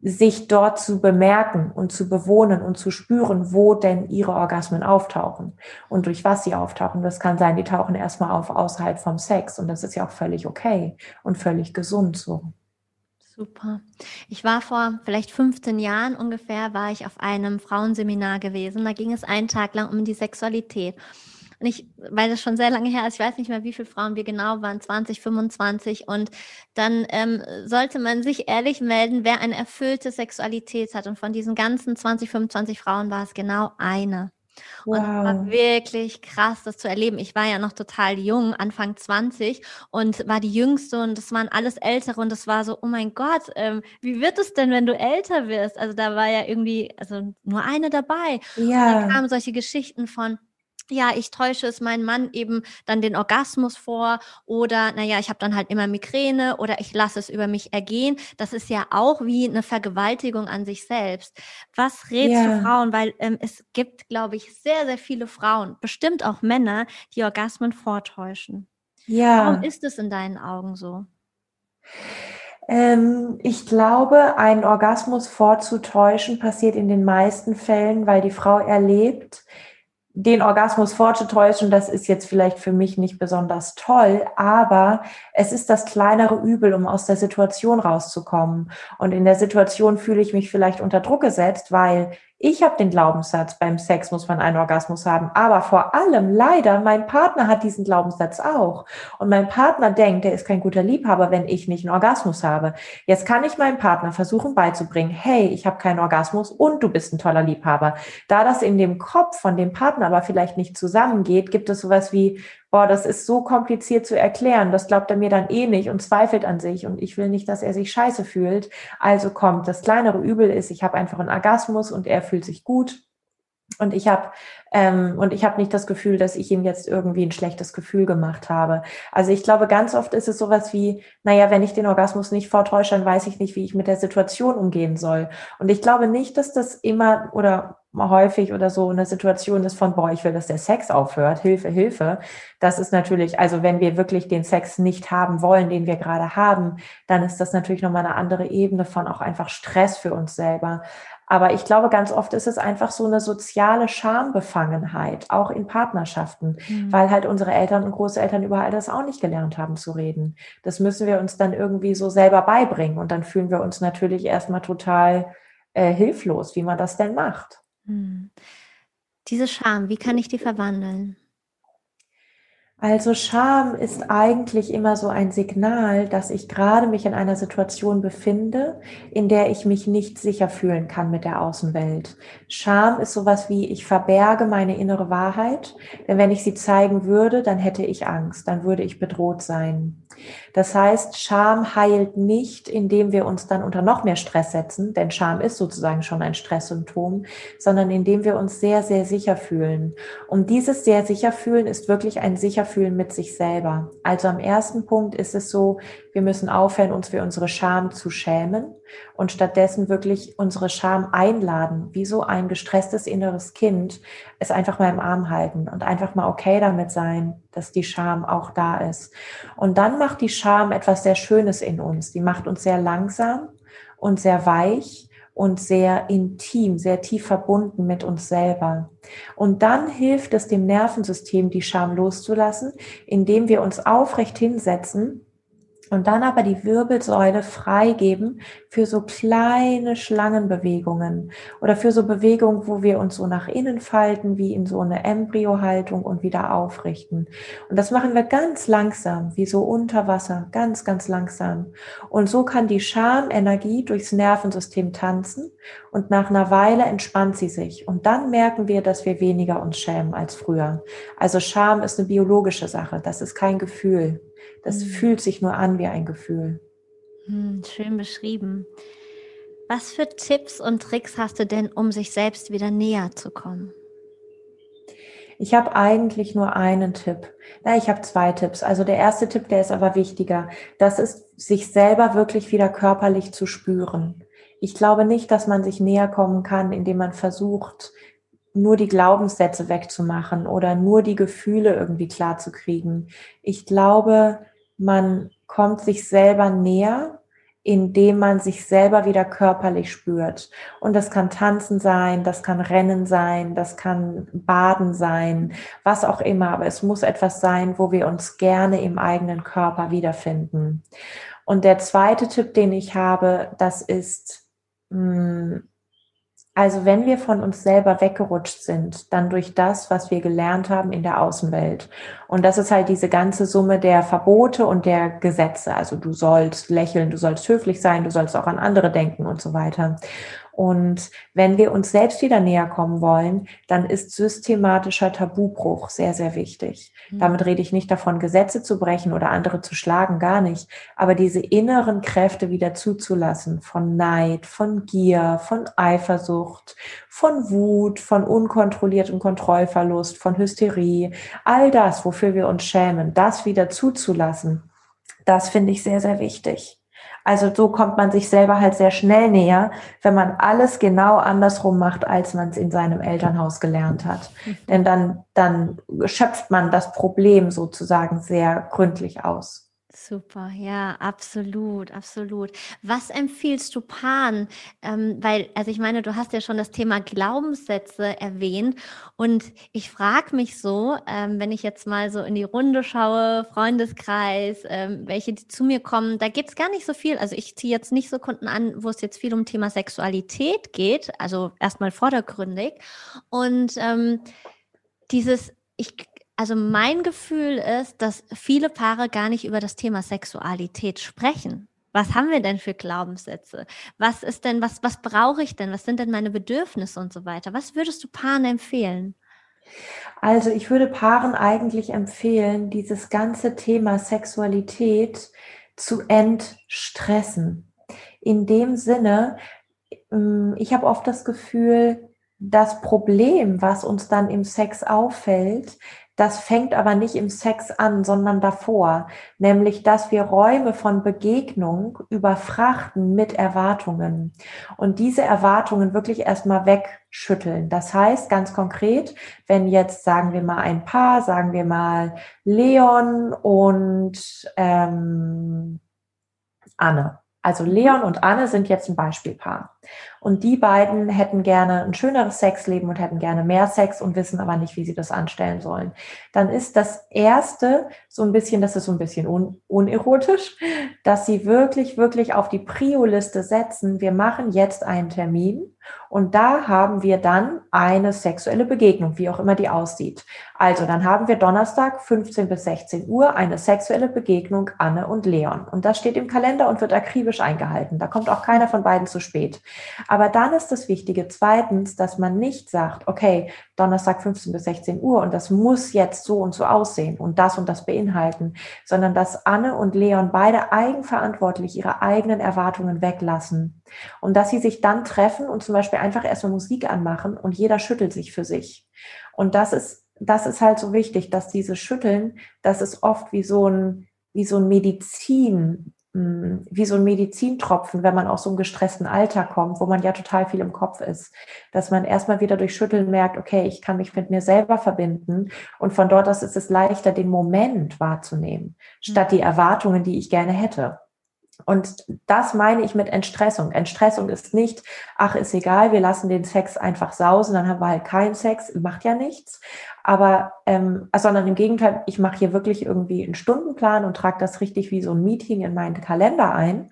sich dort zu bemerken und zu bewohnen und zu spüren, wo denn ihre Orgasmen auftauchen und durch was sie auftauchen. Das kann sein, die tauchen erstmal auf außerhalb vom Sex und das ist ja auch völlig okay und völlig gesund so. Super. Ich war vor vielleicht 15 Jahren ungefähr, war ich auf einem Frauenseminar gewesen. Da ging es einen Tag lang um die Sexualität. Und ich, weil das schon sehr lange her ist, ich weiß nicht mehr, wie viele Frauen wir genau waren, 20, 25. Und dann ähm, sollte man sich ehrlich melden, wer eine erfüllte Sexualität hat. Und von diesen ganzen 20, 25 Frauen war es genau eine. Und wow. es war wirklich krass, das zu erleben. Ich war ja noch total jung, Anfang 20 und war die Jüngste und das waren alles Ältere und das war so, oh mein Gott, ähm, wie wird es denn, wenn du älter wirst? Also da war ja irgendwie, also nur eine dabei. Ja. Und dann kamen solche Geschichten von, ja, ich täusche es meinem Mann eben dann den Orgasmus vor oder naja, ich habe dann halt immer Migräne oder ich lasse es über mich ergehen. Das ist ja auch wie eine Vergewaltigung an sich selbst. Was rätst ja. du Frauen? Weil ähm, es gibt, glaube ich, sehr, sehr viele Frauen, bestimmt auch Männer, die Orgasmen vortäuschen. Ja. Warum ist es in deinen Augen so? Ähm, ich glaube, einen Orgasmus vorzutäuschen passiert in den meisten Fällen, weil die Frau erlebt, den Orgasmus vorzutäuschen, das ist jetzt vielleicht für mich nicht besonders toll, aber es ist das kleinere Übel, um aus der Situation rauszukommen. Und in der Situation fühle ich mich vielleicht unter Druck gesetzt, weil ich habe den Glaubenssatz, beim Sex muss man einen Orgasmus haben, aber vor allem leider, mein Partner hat diesen Glaubenssatz auch. Und mein Partner denkt, er ist kein guter Liebhaber, wenn ich nicht einen Orgasmus habe. Jetzt kann ich meinem Partner versuchen beizubringen, hey, ich habe keinen Orgasmus und du bist ein toller Liebhaber. Da das in dem Kopf von dem Partner aber vielleicht nicht zusammengeht, gibt es sowas wie, boah, das ist so kompliziert zu erklären, das glaubt er mir dann eh nicht und zweifelt an sich und ich will nicht, dass er sich scheiße fühlt. Also kommt, das kleinere Übel ist, ich habe einfach einen Orgasmus und er fühlt sich gut und ich habe ähm, und ich habe nicht das Gefühl, dass ich ihm jetzt irgendwie ein schlechtes Gefühl gemacht habe. Also ich glaube, ganz oft ist es sowas wie, naja, wenn ich den Orgasmus nicht vortäusche, dann weiß ich nicht, wie ich mit der Situation umgehen soll. Und ich glaube nicht, dass das immer oder häufig oder so eine Situation ist von, boah, ich will, dass der Sex aufhört, Hilfe, Hilfe. Das ist natürlich, also wenn wir wirklich den Sex nicht haben wollen, den wir gerade haben, dann ist das natürlich nochmal eine andere Ebene von auch einfach Stress für uns selber. Aber ich glaube, ganz oft ist es einfach so eine soziale Schambefangenheit, auch in Partnerschaften, mhm. weil halt unsere Eltern und Großeltern überall das auch nicht gelernt haben zu reden. Das müssen wir uns dann irgendwie so selber beibringen. Und dann fühlen wir uns natürlich erstmal total äh, hilflos, wie man das denn macht. Mhm. Diese Scham, wie kann ich die verwandeln? Also Scham ist eigentlich immer so ein Signal, dass ich gerade mich in einer Situation befinde, in der ich mich nicht sicher fühlen kann mit der Außenwelt. Scham ist sowas wie, ich verberge meine innere Wahrheit, denn wenn ich sie zeigen würde, dann hätte ich Angst, dann würde ich bedroht sein. Das heißt, Scham heilt nicht, indem wir uns dann unter noch mehr Stress setzen, denn Scham ist sozusagen schon ein Stresssymptom, sondern indem wir uns sehr, sehr sicher fühlen. Und dieses sehr sicher fühlen ist wirklich ein sicher fühlen mit sich selber. Also am ersten Punkt ist es so, wir müssen aufhören, uns für unsere Scham zu schämen und stattdessen wirklich unsere Scham einladen, wie so ein gestresstes inneres Kind, es einfach mal im Arm halten und einfach mal okay damit sein, dass die Scham auch da ist. Und dann macht die Scham etwas sehr Schönes in uns. Die macht uns sehr langsam und sehr weich und sehr intim, sehr tief verbunden mit uns selber. Und dann hilft es dem Nervensystem, die Scham loszulassen, indem wir uns aufrecht hinsetzen Und dann aber die Wirbelsäule freigeben für so kleine Schlangenbewegungen oder für so Bewegungen, wo wir uns so nach innen falten, wie in so eine Embryohaltung und wieder aufrichten. Und das machen wir ganz langsam, wie so unter Wasser, ganz, ganz langsam. Und so kann die Schamenergie durchs Nervensystem tanzen und nach einer Weile entspannt sie sich. Und dann merken wir, dass wir weniger uns schämen als früher. Also Scham ist eine biologische Sache, das ist kein Gefühl. Das mhm. fühlt sich nur an wie ein Gefühl. Hm, schön beschrieben. Was für Tipps und Tricks hast du denn, um sich selbst wieder näher zu kommen? Ich habe eigentlich nur einen Tipp. Na, ich habe zwei Tipps. Also der erste Tipp, der ist aber wichtiger. Das ist, sich selber wirklich wieder körperlich zu spüren. Ich glaube nicht, dass man sich näher kommen kann, indem man versucht, nur die Glaubenssätze wegzumachen oder nur die Gefühle irgendwie klar zu kriegen. Ich glaube, man kommt sich selber näher, indem man sich selber wieder körperlich spürt. Und das kann Tanzen sein, das kann Rennen sein, das kann Baden sein, was auch immer. Aber es muss etwas sein, wo wir uns gerne im eigenen Körper wiederfinden. Und der zweite Tipp, den ich habe, das ist, mh, hm, also wenn wir von uns selber weggerutscht sind, dann durch das, was wir gelernt haben in der Außenwelt. Und das ist halt diese ganze Summe der Verbote und der Gesetze. Also du sollst lächeln, du sollst höflich sein, du sollst auch an andere denken und so weiter. Und wenn wir uns selbst wieder näher kommen wollen, dann ist systematischer Tabubruch sehr, sehr wichtig. Mhm. Damit rede ich nicht davon, Gesetze zu brechen oder andere zu schlagen, gar nicht. Aber diese inneren Kräfte wieder zuzulassen von Neid, von Gier, von Eifersucht, von Wut, von unkontrolliertem Kontrollverlust, von Hysterie, all das, wofür wir uns schämen, das wieder zuzulassen, das finde ich sehr, sehr wichtig. Also so kommt man sich selber halt sehr schnell näher, wenn man alles genau andersrum macht, als man es in seinem Elternhaus gelernt hat. Mhm. Denn dann, dann schöpft man das Problem sozusagen sehr gründlich aus. Super, ja, absolut, absolut. Was empfiehlst du Paaren? Ähm, weil, also ich meine, du hast ja schon das Thema Glaubenssätze erwähnt und ich frage mich so, ähm, wenn ich jetzt mal so in die Runde schaue, Freundeskreis, ähm, welche die zu mir kommen, da geht es gar nicht so viel. Also ich ziehe jetzt nicht so Kunden an, wo es jetzt viel um Thema Sexualität geht, also erstmal vordergründig. Und ähm, dieses, ich also mein Gefühl ist, dass viele Paare gar nicht über das Thema Sexualität sprechen. Was haben wir denn für Glaubenssätze? Was ist denn, was, was brauche ich denn? Was sind denn meine Bedürfnisse und so weiter? Was würdest du Paaren empfehlen? Also ich würde Paaren eigentlich empfehlen, dieses ganze Thema Sexualität zu entstressen. In dem Sinne, ähm, ich habe oft das Gefühl, das Problem, was uns dann im Sex auffällt, das fängt aber nicht im Sex an, sondern davor, nämlich dass wir Räume von Begegnung überfrachten mit Erwartungen und diese Erwartungen wirklich erstmal wegschütteln. Das heißt ganz konkret, wenn jetzt sagen wir mal ein Paar, sagen wir mal Leon und ähm, Anne. Also Leon und Anne sind jetzt ein Beispielpaar. Und die beiden hätten gerne ein schöneres Sexleben und hätten gerne mehr Sex und wissen aber nicht, wie sie das anstellen sollen. Dann ist das erste so ein bisschen, das ist so ein bisschen un unerotisch, dass sie wirklich, wirklich auf die Prio-Liste setzen. Wir machen jetzt einen Termin und da haben wir dann eine sexuelle Begegnung, wie auch immer die aussieht. Also dann haben wir Donnerstag 15 bis 16 Uhr eine sexuelle Begegnung Anne und Leon. Und das steht im Kalender und wird akribisch eingehalten. Da kommt auch keiner von beiden zu spät. Aber dann ist das Wichtige zweitens, dass man nicht sagt, okay, Donnerstag 15 bis 16 Uhr und das muss jetzt so und so aussehen und das und das beinhalten, sondern dass Anne und Leon beide eigenverantwortlich ihre eigenen Erwartungen weglassen und dass sie sich dann treffen und zum Beispiel einfach erstmal Musik anmachen und jeder schüttelt sich für sich. Und das ist, das ist halt so wichtig, dass dieses Schütteln, das ist oft wie so ein, wie so ein Medizin, wie so ein Medizintropfen, wenn man aus so einem gestressten Alter kommt, wo man ja total viel im Kopf ist, dass man erstmal wieder durch Schütteln merkt, okay, ich kann mich mit mir selber verbinden und von dort aus ist es leichter, den Moment wahrzunehmen, statt die Erwartungen, die ich gerne hätte. Und das meine ich mit Entstressung. Entstressung ist nicht, ach, ist egal, wir lassen den Sex einfach sausen, dann haben wir halt keinen Sex, macht ja nichts. Aber, ähm, sondern im Gegenteil, ich mache hier wirklich irgendwie einen Stundenplan und trage das richtig wie so ein Meeting in meinen Kalender ein.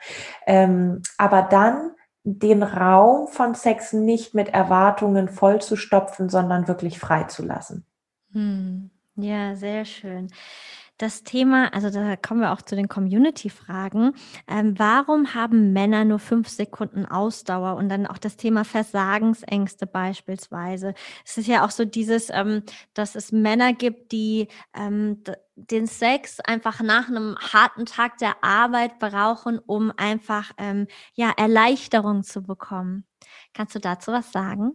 Ähm, aber dann den Raum von Sex nicht mit Erwartungen vollzustopfen, sondern wirklich freizulassen. Hm. Ja, sehr schön das Thema, also da kommen wir auch zu den Community-Fragen. Ähm, warum haben Männer nur fünf Sekunden Ausdauer und dann auch das Thema Versagensängste beispielsweise? Es ist ja auch so dieses, ähm, dass es Männer gibt, die ähm, den Sex einfach nach einem harten Tag der Arbeit brauchen, um einfach ähm, ja Erleichterung zu bekommen. Kannst du dazu was sagen?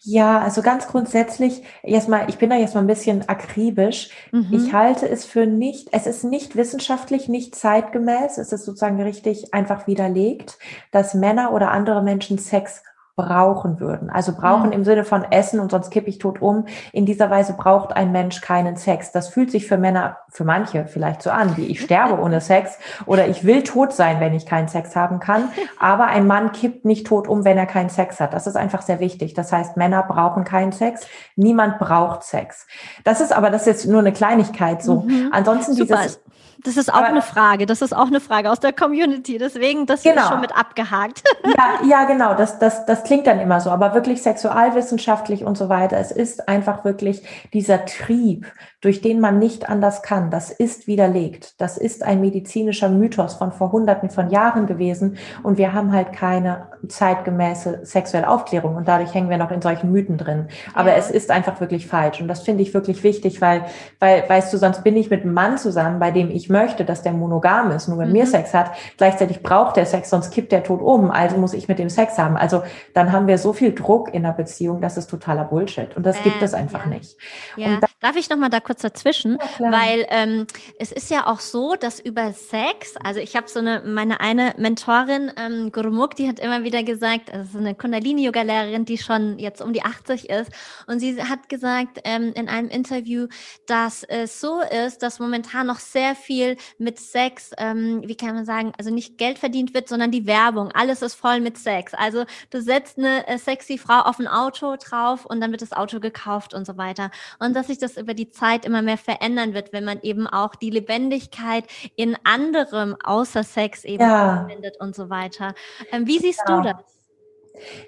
Ja, also ganz grundsätzlich, erstmal, ich bin da jetzt mal ein bisschen akribisch. Mhm. Ich halte es für nicht, es ist nicht wissenschaftlich, nicht zeitgemäß, es ist sozusagen richtig einfach widerlegt, dass Männer oder andere Menschen Sex brauchen würden. Also brauchen mhm. im Sinne von Essen und sonst kippe ich tot um. In dieser Weise braucht ein Mensch keinen Sex. Das fühlt sich für Männer, für manche vielleicht so an, wie ich sterbe ohne Sex oder ich will tot sein, wenn ich keinen Sex haben kann. Aber ein Mann kippt nicht tot um, wenn er keinen Sex hat. Das ist einfach sehr wichtig. Das heißt, Männer brauchen keinen Sex. Niemand braucht Sex. Das ist aber, das ist jetzt nur eine Kleinigkeit so. Mhm. Ansonsten Super. dieses das ist auch Aber, eine Frage. Das ist auch eine Frage aus der Community. Deswegen, das genau. ist schon mit abgehakt. Ja, ja, genau. Das, das, das klingt dann immer so. Aber wirklich sexualwissenschaftlich und so weiter. Es ist einfach wirklich dieser Trieb, durch den man nicht anders kann. Das ist widerlegt. Das ist ein medizinischer Mythos von vor hunderten von Jahren gewesen. Und wir haben halt keine zeitgemäße sexuelle Aufklärung. Und dadurch hängen wir noch in solchen Mythen drin. Aber ja. es ist einfach wirklich falsch. Und das finde ich wirklich wichtig, weil, weil, weißt du, sonst bin ich mit einem Mann zusammen, bei dem ich möchte, dass der monogam ist, nur wenn mhm. mir Sex hat. Gleichzeitig braucht der Sex, sonst kippt der tot um. Also muss ich mit dem Sex haben. Also dann haben wir so viel Druck in der Beziehung, das ist totaler Bullshit. Und das äh, gibt es einfach ja. nicht. Ja. Da Darf ich noch mal da kurz dazwischen? Ja, Weil ähm, es ist ja auch so, dass über Sex, also ich habe so eine, meine eine Mentorin, ähm, Gurumuk, die hat immer wieder gesagt, also eine Kundalini-Yoga-Lehrerin, die schon jetzt um die 80 ist, und sie hat gesagt ähm, in einem Interview, dass es so ist, dass momentan noch sehr viel viel mit Sex, ähm, wie kann man sagen, also nicht Geld verdient wird, sondern die Werbung. Alles ist voll mit Sex. Also du setzt eine äh, sexy Frau auf ein Auto drauf und dann wird das Auto gekauft und so weiter. Und dass sich das über die Zeit immer mehr verändern wird, wenn man eben auch die Lebendigkeit in anderem außer Sex eben ja. findet und so weiter. Ähm, wie siehst genau. du das?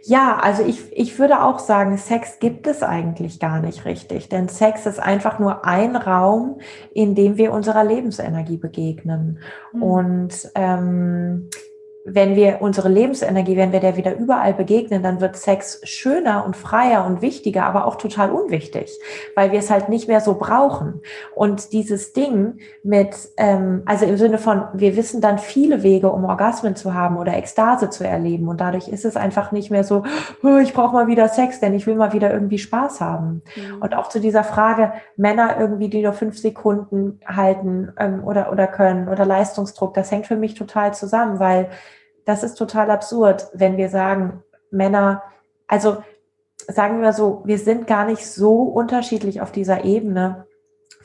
Ja, also ich, ich würde auch sagen, Sex gibt es eigentlich gar nicht richtig, denn Sex ist einfach nur ein Raum, in dem wir unserer Lebensenergie begegnen. Mhm. Und ähm, wenn wir unsere Lebensenergie, wenn wir der wieder überall begegnen, dann wird Sex schöner und freier und wichtiger, aber auch total unwichtig, weil wir es halt nicht mehr so brauchen. Und dieses Ding mit, ähm, also im Sinne von, wir wissen dann viele Wege, um Orgasmen zu haben oder Ekstase zu erleben. Und dadurch ist es einfach nicht mehr so, oh, ich brauche mal wieder Sex, denn ich will mal wieder irgendwie Spaß haben. Mhm. Und auch zu dieser Frage, Männer irgendwie, die nur fünf Sekunden halten ähm, oder, oder können oder Leistungsdruck, das hängt für mich total zusammen, weil das ist total absurd, wenn wir sagen, Männer, also sagen wir so, wir sind gar nicht so unterschiedlich auf dieser Ebene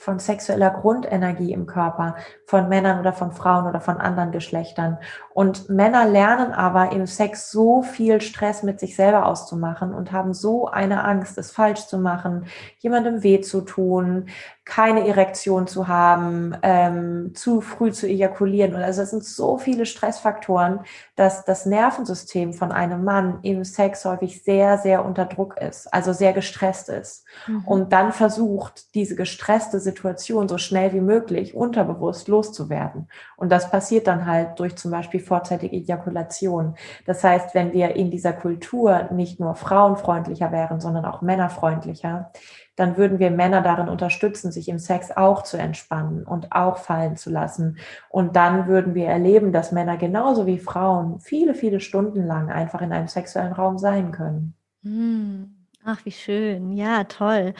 von sexueller Grundenergie im Körper, von Männern oder von Frauen oder von anderen Geschlechtern. Und Männer lernen aber im Sex so viel Stress mit sich selber auszumachen und haben so eine Angst, es falsch zu machen, jemandem weh zu tun, keine Erektion zu haben, ähm, zu früh zu ejakulieren. Und also es sind so viele Stressfaktoren, dass das Nervensystem von einem Mann im Sex häufig sehr, sehr unter Druck ist, also sehr gestresst ist. Mhm. Und dann versucht, diese gestresste Situation so schnell wie möglich unterbewusst loszuwerden. Und das passiert dann halt durch zum Beispiel vorzeitige Ejakulation. Das heißt, wenn wir in dieser Kultur nicht nur frauenfreundlicher wären, sondern auch männerfreundlicher, dann würden wir Männer darin unterstützen, sich im Sex auch zu entspannen und auch fallen zu lassen. Und dann würden wir erleben, dass Männer genauso wie Frauen viele, viele Stunden lang einfach in einem sexuellen Raum sein können. Hm. Ach, wie schön. Ja, toll.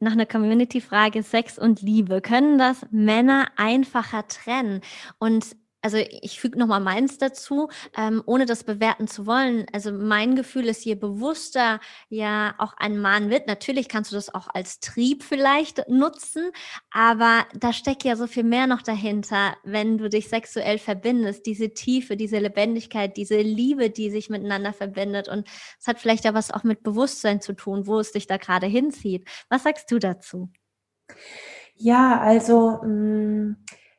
Nach einer Community-Frage Sex und Liebe. Können das Männer einfacher trennen? Und also ich füge nochmal meins dazu, ähm, ohne das bewerten zu wollen. Also mein Gefühl ist, je bewusster ja auch ein Mann wird, natürlich kannst du das auch als Trieb vielleicht nutzen, aber da steckt ja so viel mehr noch dahinter, wenn du dich sexuell verbindest, diese Tiefe, diese Lebendigkeit, diese Liebe, die sich miteinander verbindet. Und es hat vielleicht ja was auch mit Bewusstsein zu tun, wo es dich da gerade hinzieht. Was sagst du dazu? Ja, also mh, mm,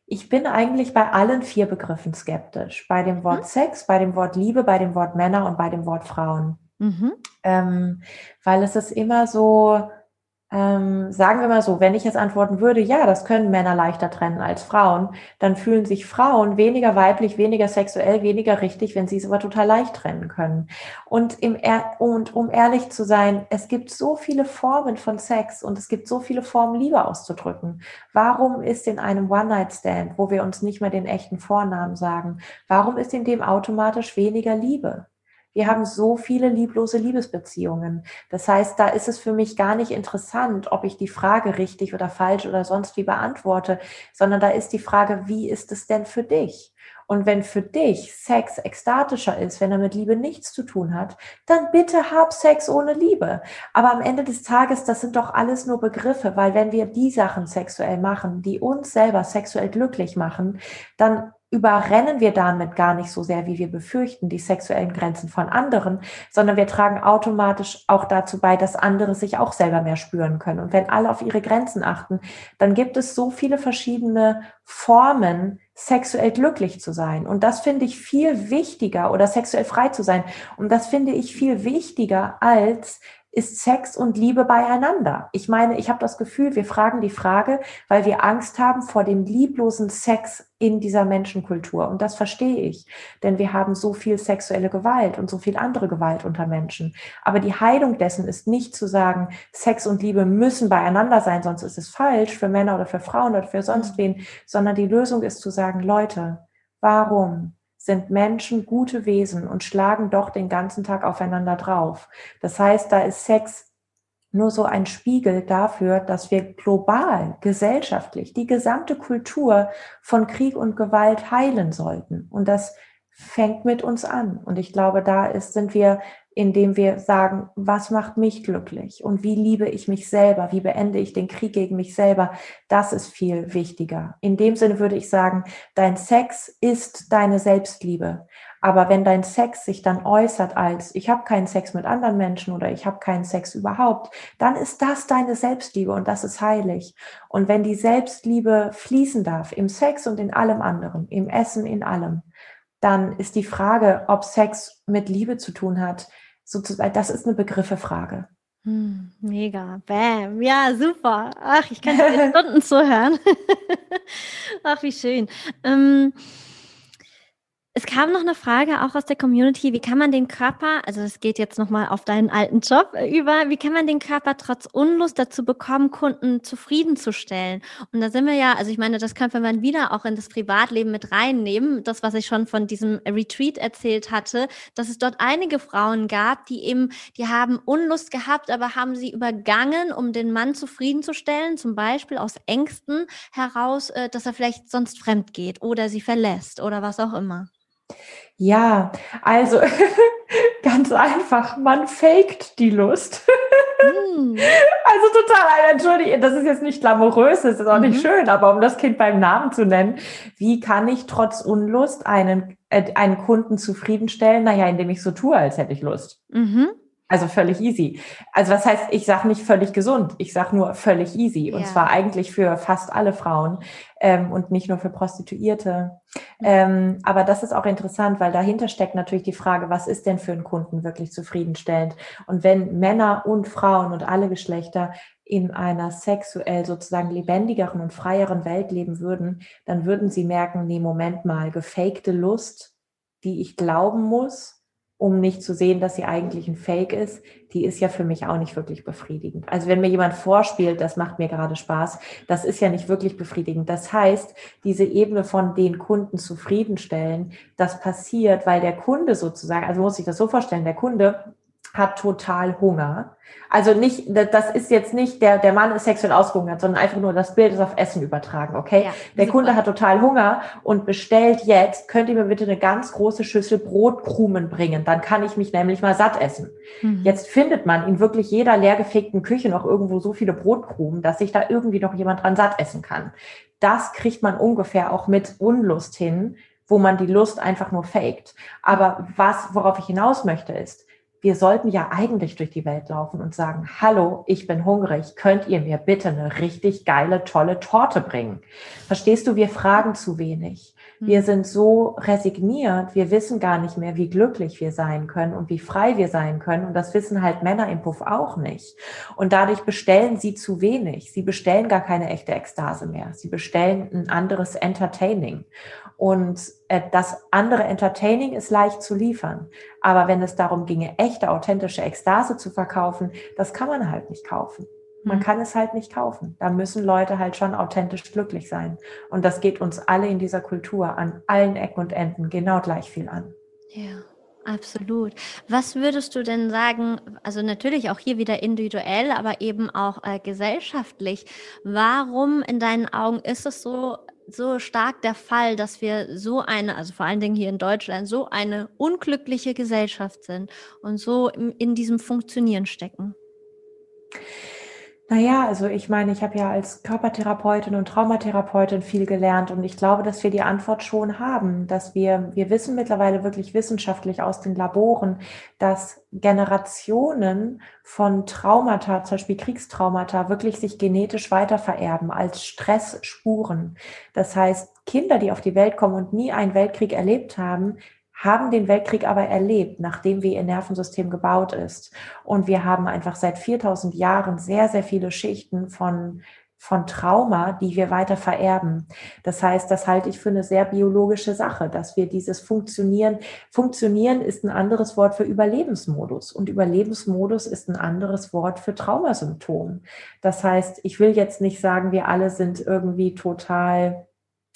ich bin eigentlich bei allen vier Begriffen skeptisch. Bei dem Wort mhm. Sex, bei dem Wort Liebe, bei dem Wort Männer und bei dem Wort Frauen. Mhm. Ähm, weil es ist immer so, ähm, sagen wir mal so, wenn ich jetzt antworten würde, ja, das können Männer leichter trennen als Frauen, dann fühlen sich Frauen weniger weiblich, weniger sexuell, weniger richtig, wenn sie es aber total leicht trennen können. Und, im er und um ehrlich zu sein, es gibt so viele Formen von Sex und es gibt so viele Formen, Liebe auszudrücken. Warum ist in einem One-Night-Stand, wo wir uns nicht mehr den echten Vornamen sagen, warum ist in dem automatisch weniger Liebe? Wir haben so viele lieblose Liebesbeziehungen. Das heißt, da ist es für mich gar nicht interessant, ob ich die Frage richtig oder falsch oder sonst wie beantworte, sondern da ist die Frage, wie ist es denn für dich? Und wenn für dich Sex ekstatischer ist, wenn er mit Liebe nichts zu tun hat, dann bitte hab Sex ohne Liebe. Aber am Ende des Tages, das sind doch alles nur Begriffe, weil wenn wir die Sachen sexuell machen, die uns selber sexuell glücklich machen, dann überrennen wir damit gar nicht so sehr, wie wir befürchten, die sexuellen Grenzen von anderen, sondern wir tragen automatisch auch dazu bei, dass andere sich auch selber mehr spüren können. Und wenn alle auf ihre Grenzen achten, dann gibt es so viele verschiedene Formen, sexuell glücklich zu sein. Und das finde ich viel wichtiger oder sexuell frei zu sein. Und das finde ich viel wichtiger als ist Sex und Liebe beieinander? Ich meine, ich habe das Gefühl, wir fragen die Frage, weil wir Angst haben vor dem lieblosen Sex in dieser Menschenkultur. Und das verstehe ich, denn wir haben so viel sexuelle Gewalt und so viel andere Gewalt unter Menschen. Aber die Heilung dessen ist nicht zu sagen, Sex und Liebe müssen beieinander sein, sonst ist es falsch für Männer oder für Frauen oder für sonst wen, sondern die Lösung ist zu sagen, Leute, warum sind Menschen gute Wesen und schlagen doch den ganzen Tag aufeinander drauf. Das heißt, da ist Sex nur so ein Spiegel dafür, dass wir global, gesellschaftlich, die gesamte Kultur von Krieg und Gewalt heilen sollten. Und das fängt mit uns an. Und ich glaube, da ist, sind wir indem wir sagen, was macht mich glücklich und wie liebe ich mich selber, wie beende ich den Krieg gegen mich selber, das ist viel wichtiger. In dem Sinne würde ich sagen, dein Sex ist deine Selbstliebe. Aber wenn dein Sex sich dann äußert als, ich habe keinen Sex mit anderen Menschen oder ich habe keinen Sex überhaupt, dann ist das deine Selbstliebe und das ist heilig. Und wenn die Selbstliebe fließen darf, im Sex und in allem anderen, im Essen, in allem, dann ist die Frage, ob Sex mit Liebe zu tun hat, sozusagen, das ist eine Begriffefrage. Hm, mega, bam, ja, super. Ach, ich kann dir Stunden zuhören. Ach, wie schön. Ähm, es kam noch eine Frage auch aus der Community, wie kann man den Körper, also es geht jetzt nochmal auf deinen alten Job über, wie kann man den Körper trotz Unlust dazu bekommen, Kunden zufriedenzustellen? Und da sind wir ja, also ich meine, das könnte man wieder auch in das Privatleben mit reinnehmen, das, was ich schon von diesem Retreat erzählt hatte, dass es dort einige Frauen gab, die eben, die haben Unlust gehabt, aber haben sie übergangen, um den Mann zufriedenzustellen, zum Beispiel aus Ängsten heraus, äh, dass er vielleicht sonst fremd geht oder sie verlässt oder was auch immer. Ja, also ganz einfach, man faked die Lust. mm. Also total, entschuldige, das ist jetzt nicht glamourös, das ist auch mhm. nicht schön, aber um das Kind beim Namen zu nennen, wie kann ich trotz Unlust einen, äh, einen Kunden zufriedenstellen? Naja, indem ich so tue, als hätte ich Lust. Mhm. Also völlig easy. Also was heißt, ich sage nicht völlig gesund, ich sage nur völlig easy. Und ja. zwar eigentlich für fast alle Frauen ähm, und nicht nur für Prostituierte. Mhm. Ähm, aber das ist auch interessant, weil dahinter steckt natürlich die Frage, was ist denn für einen Kunden wirklich zufriedenstellend? Und wenn Männer und Frauen und alle Geschlechter in einer sexuell sozusagen lebendigeren und freieren Welt leben würden, dann würden sie merken, nee, Moment mal, gefakte Lust, die ich glauben muss, um nicht zu sehen, dass sie eigentlich ein Fake ist, die ist ja für mich auch nicht wirklich befriedigend. Also wenn mir jemand vorspielt, das macht mir gerade Spaß, das ist ja nicht wirklich befriedigend. Das heißt, diese Ebene von den Kunden zufriedenstellen, das passiert, weil der Kunde sozusagen, also muss ich das so vorstellen, der Kunde hat total Hunger. Also nicht, das ist jetzt nicht, der, der Mann ist sexuell ausgehungert, sondern einfach nur das Bild ist auf Essen übertragen, okay? Ja, der super. Kunde hat total Hunger und bestellt jetzt, könnt ihr mir bitte eine ganz große Schüssel Brotkrumen bringen, dann kann ich mich nämlich mal satt essen. Mhm. Jetzt findet man in wirklich jeder leergefegten Küche noch irgendwo so viele Brotkrumen, dass sich da irgendwie noch jemand dran satt essen kann. Das kriegt man ungefähr auch mit Unlust hin, wo man die Lust einfach nur faked. Aber was, worauf ich hinaus möchte, ist, wir sollten ja eigentlich durch die Welt laufen und sagen, hallo, ich bin hungrig, könnt ihr mir bitte eine richtig geile, tolle Torte bringen? Verstehst du, wir fragen zu wenig. Wir hm. sind so resigniert, wir wissen gar nicht mehr, wie glücklich wir sein können und wie frei wir sein können. Und das wissen halt Männer im Puff auch nicht. Und dadurch bestellen sie zu wenig. Sie bestellen gar keine echte Ekstase mehr. Sie bestellen ein anderes Entertaining. Und äh, das andere Entertaining ist leicht zu liefern. Aber wenn es darum ginge, echte, authentische Ekstase zu verkaufen, das kann man halt nicht kaufen. Man kann es halt nicht kaufen. Da müssen Leute halt schon authentisch glücklich sein. Und das geht uns alle in dieser Kultur an allen Ecken und Enden genau gleich viel an. Ja. Absolut. Was würdest du denn sagen, also natürlich auch hier wieder individuell, aber eben auch äh, gesellschaftlich, warum in deinen Augen ist es so, so stark der Fall, dass wir so eine, also vor allen Dingen hier in Deutschland, so eine unglückliche Gesellschaft sind und so in, in diesem Funktionieren stecken? Naja, also ich meine, ich habe ja als Körpertherapeutin und Traumatherapeutin viel gelernt und ich glaube, dass wir die Antwort schon haben, dass wir, wir wissen mittlerweile wirklich wissenschaftlich aus den Laboren, dass Generationen von Traumata, zum Beispiel Kriegstraumata, wirklich sich genetisch weitervererben als Stressspuren. Das heißt, Kinder, die auf die Welt kommen und nie einen Weltkrieg erlebt haben, haben den Weltkrieg aber erlebt, nachdem wie ihr Nervensystem gebaut ist. Und wir haben einfach seit 4000 Jahren sehr, sehr viele Schichten von von Trauma, die wir weiter vererben. Das heißt, das halte ich für eine sehr biologische Sache, dass wir dieses Funktionieren, Funktionieren ist ein anderes Wort für Überlebensmodus und Überlebensmodus ist ein anderes Wort für Traumasymptom. Das heißt, ich will jetzt nicht sagen, wir alle sind irgendwie total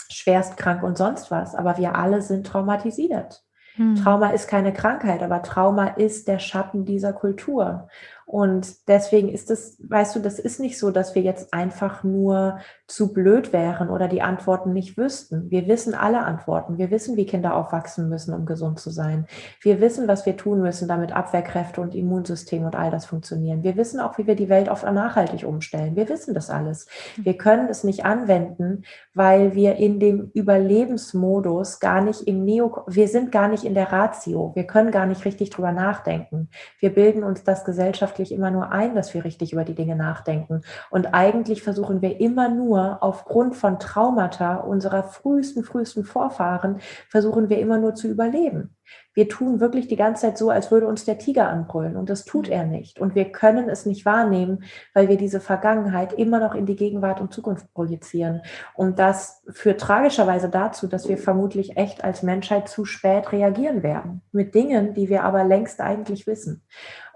schwerst krank und sonst was, aber wir alle sind traumatisiert. Hm. Trauma ist keine Krankheit, aber Trauma ist der Schatten dieser Kultur. Und deswegen ist es, weißt du, das ist nicht so, dass wir jetzt einfach nur zu blöd wären oder die Antworten nicht wüssten. Wir wissen alle Antworten. Wir wissen, wie Kinder aufwachsen müssen, um gesund zu sein. Wir wissen, was wir tun müssen, damit Abwehrkräfte und Immunsystem und all das funktionieren. Wir wissen auch, wie wir die Welt auf nachhaltig umstellen. Wir wissen das alles. Wir können es nicht anwenden, weil wir in dem Überlebensmodus gar nicht im Neo, wir sind gar nicht in der Ratio. Wir können gar nicht richtig drüber nachdenken. Wir bilden uns das gesellschaftlich wirklich immer nur ein, dass wir richtig über die Dinge nachdenken. Und eigentlich versuchen wir immer nur aufgrund von Traumata unserer frühesten, frühesten Vorfahren, versuchen wir immer nur zu überleben wir tun wirklich die ganze Zeit so, als würde uns der Tiger anbrüllen und das tut mhm. er nicht. Und wir können es nicht wahrnehmen, weil wir diese Vergangenheit immer noch in die Gegenwart und Zukunft projizieren. Und das führt tragischerweise dazu, dass wir vermutlich echt als Menschheit zu spät reagieren werden mit Dingen, die wir aber längst eigentlich wissen.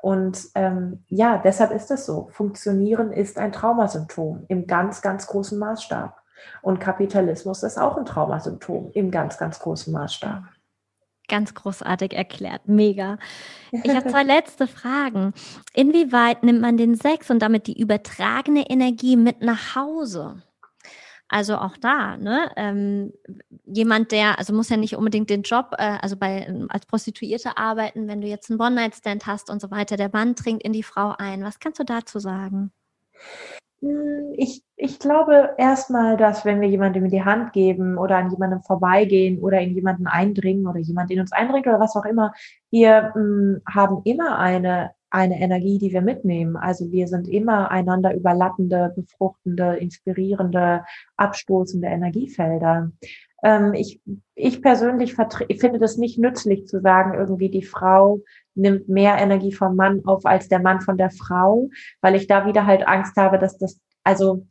Und ähm, ja, deshalb ist es so. Funktionieren ist ein Traumasymptom im ganz, ganz großen Maßstab. Und Kapitalismus ist auch ein Traumasymptom im ganz, ganz großen Maßstab. Ganz großartig erklärt, mega. Ich habe zwei letzte Fragen. Inwieweit nimmt man den Sex und damit die übertragene Energie mit nach Hause? Also auch da, ne? Ähm, jemand, der, also muss ja nicht unbedingt den Job, äh, also bei als Prostituierte arbeiten, wenn du jetzt einen One-Night-Stand hast und so weiter, der Mann trinkt in die Frau ein. Was kannst du dazu sagen? Hm, ich, ich glaube erstmal, dass wenn wir jemandem in die Hand geben oder an jemandem vorbeigehen oder in jemanden eindringen oder jemand in uns eindringt oder was auch immer, wir mh, hm, haben immer eine, eine Energie, die wir mitnehmen. Also wir sind immer einander überlappende, befruchtende, inspirierende, abstoßende Energiefelder. Ähm, ich, ich persönlich ich finde das nicht nützlich zu sagen, irgendwie die Frau nimmt mehr Energie vom Mann auf als der Mann von der Frau, weil ich da wieder halt Angst habe, dass das, also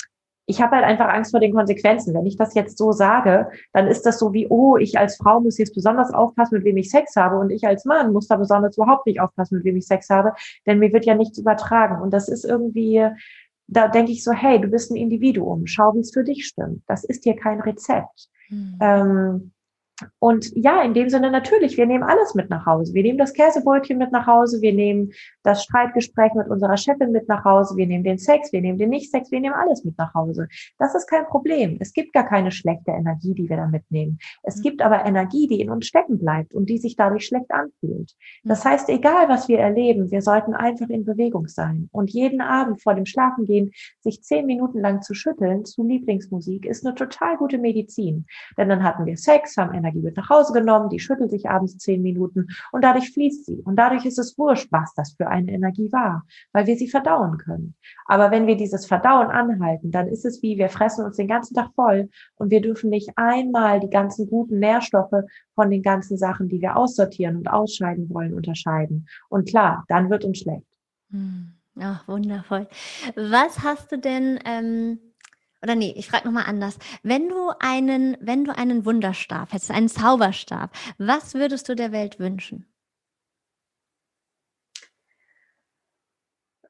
ich habe halt einfach Angst vor den Konsequenzen. Wenn ich das jetzt so sage, dann ist das so wie, oh, ich als Frau muss jetzt besonders aufpassen, mit wem ich Sex habe und ich als Mann muss da besonders überhaupt nicht aufpassen, mit wem ich Sex habe, denn mir wird ja nichts übertragen. Und das ist irgendwie, da denke ich so, hey, du bist ein Individuum, schau, wie es für dich stimmt. Das ist hier kein Rezept. Mhm. Ähm, und ja, in dem Sinne natürlich, wir nehmen alles mit nach Hause. Wir nehmen das Käsebrötchen mit nach Hause, wir nehmen das Streitgespräch mit unserer Chefin mit nach Hause, wir nehmen den Sex, wir nehmen den Nicht-Sex, wir nehmen alles mit nach Hause. Das ist kein Problem. Es gibt gar keine schlechte Energie, die wir da mitnehmen. Es gibt aber Energie, die in uns stecken bleibt und die sich dadurch schlecht anfühlt. Das heißt, egal was wir erleben, wir sollten einfach in Bewegung sein. Und jeden Abend vor dem Schlafengehen sich zehn Minuten lang zu schütteln zu Lieblingsmusik ist eine total gute Medizin. Denn dann hatten wir Sex, haben Energie mit nach Hause genommen, die schüttelt sich abends zehn Minuten und dadurch fließt sie. Und dadurch ist es wurscht, was das für eine Energie war, weil wir sie verdauen können. Aber wenn wir dieses Verdauen anhalten, dann ist es wie, wir fressen uns den ganzen Tag voll und wir dürfen nicht einmal die ganzen guten Nährstoffe von den ganzen Sachen, die wir aussortieren und ausscheiden wollen, unterscheiden. Und klar, dann wird uns schlecht. Hm. Ach, wundervoll. Was hast du denn ähm, oder nee, ich frage nochmal anders. Wenn du einen, wenn du einen Wunderstab hättest, einen Zauberstab, was würdest du der Welt wünschen?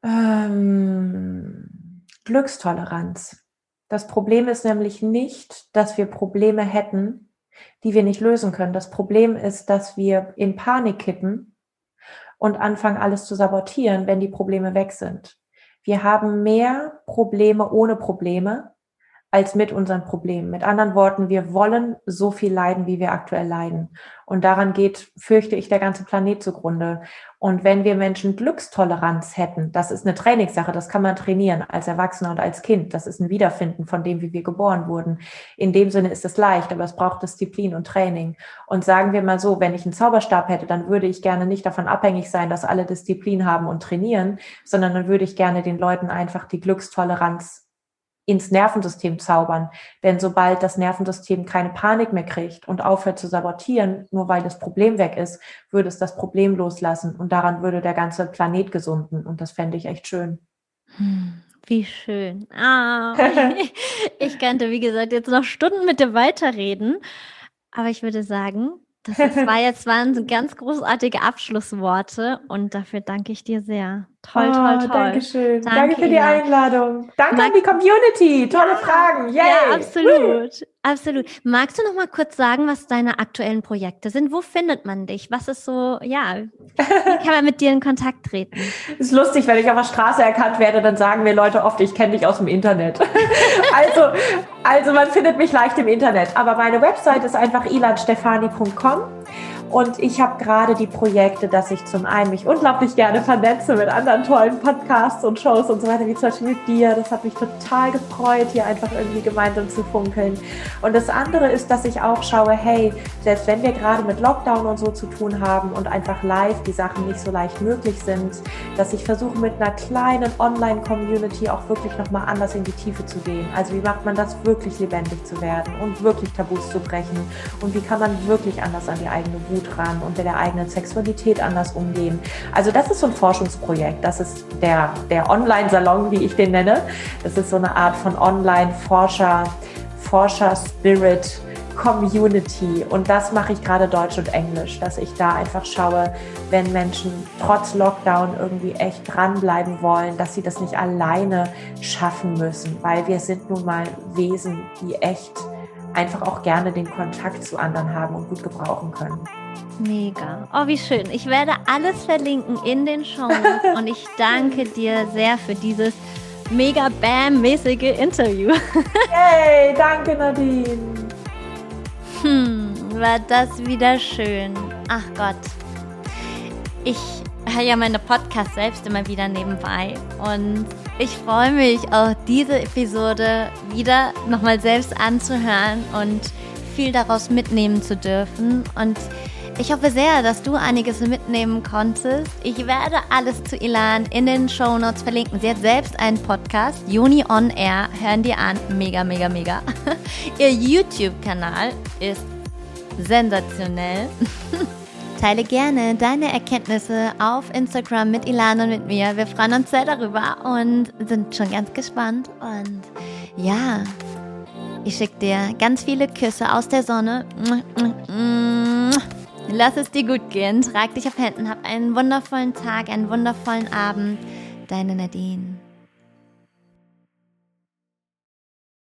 Ähm, Glückstoleranz. Das Problem ist nämlich nicht, dass wir Probleme hätten, die wir nicht lösen können. Das Problem ist, dass wir in Panik kippen und anfangen, alles zu sabotieren, wenn die Probleme weg sind. Wir haben mehr Probleme ohne Probleme, als mit unseren Problemen. Mit anderen Worten, wir wollen so viel leiden, wie wir aktuell leiden. Und daran geht, fürchte ich, der ganze Planet zugrunde. Und wenn wir Menschen Glückstoleranz hätten, das ist eine Trainingssache, das kann man trainieren als Erwachsener und als Kind. Das ist ein Wiederfinden von dem, wie wir geboren wurden. In dem Sinne ist es leicht, aber es braucht Disziplin und Training. Und sagen wir mal so, wenn ich einen Zauberstab hätte, dann würde ich gerne nicht davon abhängig sein, dass alle Disziplin haben und trainieren, sondern dann würde ich gerne den Leuten einfach die Glückstoleranz ins Nervensystem zaubern. Denn sobald das Nervensystem keine Panik mehr kriegt und aufhört zu sabotieren, nur weil das Problem weg ist, würde es das Problem loslassen und daran würde der ganze Planet gesunden. Und das fände ich echt schön. Hm, wie schön. Ah, ich, ich könnte, wie gesagt, jetzt noch Stunden mit dir weiterreden. Aber ich würde sagen, das war jetzt waren ganz großartige Abschlussworte und dafür danke ich dir sehr. Toll, toll, oh, toll. Dankeschön. Danke, danke für die Einladung. Danke Mag an die Community. Tolle ja, Fragen. Yay. Ja, absolut. Absolut. Magst du noch mal kurz sagen, was deine aktuellen Projekte sind? Wo findet man dich? Was ist so, ja, wie kann man mit dir in Kontakt treten? ist lustig, wenn ich auf der Straße erkannt werde, dann sagen mir Leute oft, ich kenne dich aus dem Internet. also, also man findet mich leicht im Internet. Aber meine Website ist einfach ilanstefani.com. Und ich habe gerade die Projekte, dass ich zum einen mich unglaublich gerne vernetze mit anderen tollen Podcasts und Shows und so weiter, wie zum Beispiel mit dir. Das hat mich total gefreut, hier einfach irgendwie gemeinsam zu funkeln. Und das andere ist, dass ich auch schaue, hey, selbst wenn wir gerade mit Lockdown und so zu tun haben und einfach live die Sachen nicht so leicht möglich sind, dass ich versuche mit einer kleinen Online-Community auch wirklich nochmal anders in die Tiefe zu gehen. Also wie macht man das wirklich lebendig zu werden und wirklich Tabus zu brechen und wie kann man wirklich anders an die eigene Wut ran und mit der eigenen Sexualität anders umgehen. Also das ist so ein Forschungsprojekt. Das ist der, der Online-Salon, wie ich den nenne. Das ist so eine Art von Online-Forscher, Forscher-Spirit. Community und das mache ich gerade Deutsch und Englisch, dass ich da einfach schaue, wenn Menschen trotz Lockdown irgendwie echt dranbleiben wollen, dass sie das nicht alleine schaffen müssen, weil wir sind nun mal Wesen, die echt einfach auch gerne den Kontakt zu anderen haben und gut gebrauchen können. Mega. Oh, wie schön. Ich werde alles verlinken in den Show und ich danke dir sehr für dieses mega Bam-mäßige Interview. Yay, danke Nadine. Hm, war das wieder schön. Ach Gott. Ich höre ja meine Podcasts selbst immer wieder nebenbei und ich freue mich auch diese Episode wieder nochmal selbst anzuhören und viel daraus mitnehmen zu dürfen und ich hoffe sehr, dass du einiges mitnehmen konntest. Ich werde alles zu Ilan in den Show Notes verlinken. Sie hat selbst einen Podcast, Juni On Air. Hören dir an. Mega, mega, mega. Ihr YouTube-Kanal ist sensationell. Teile gerne deine Erkenntnisse auf Instagram mit Ilan und mit mir. Wir freuen uns sehr darüber und sind schon ganz gespannt. Und ja, ich schicke dir ganz viele Küsse aus der Sonne. Lass es dir gut gehen, trag dich auf Händen, hab einen wundervollen Tag, einen wundervollen Abend. Deine Nadine.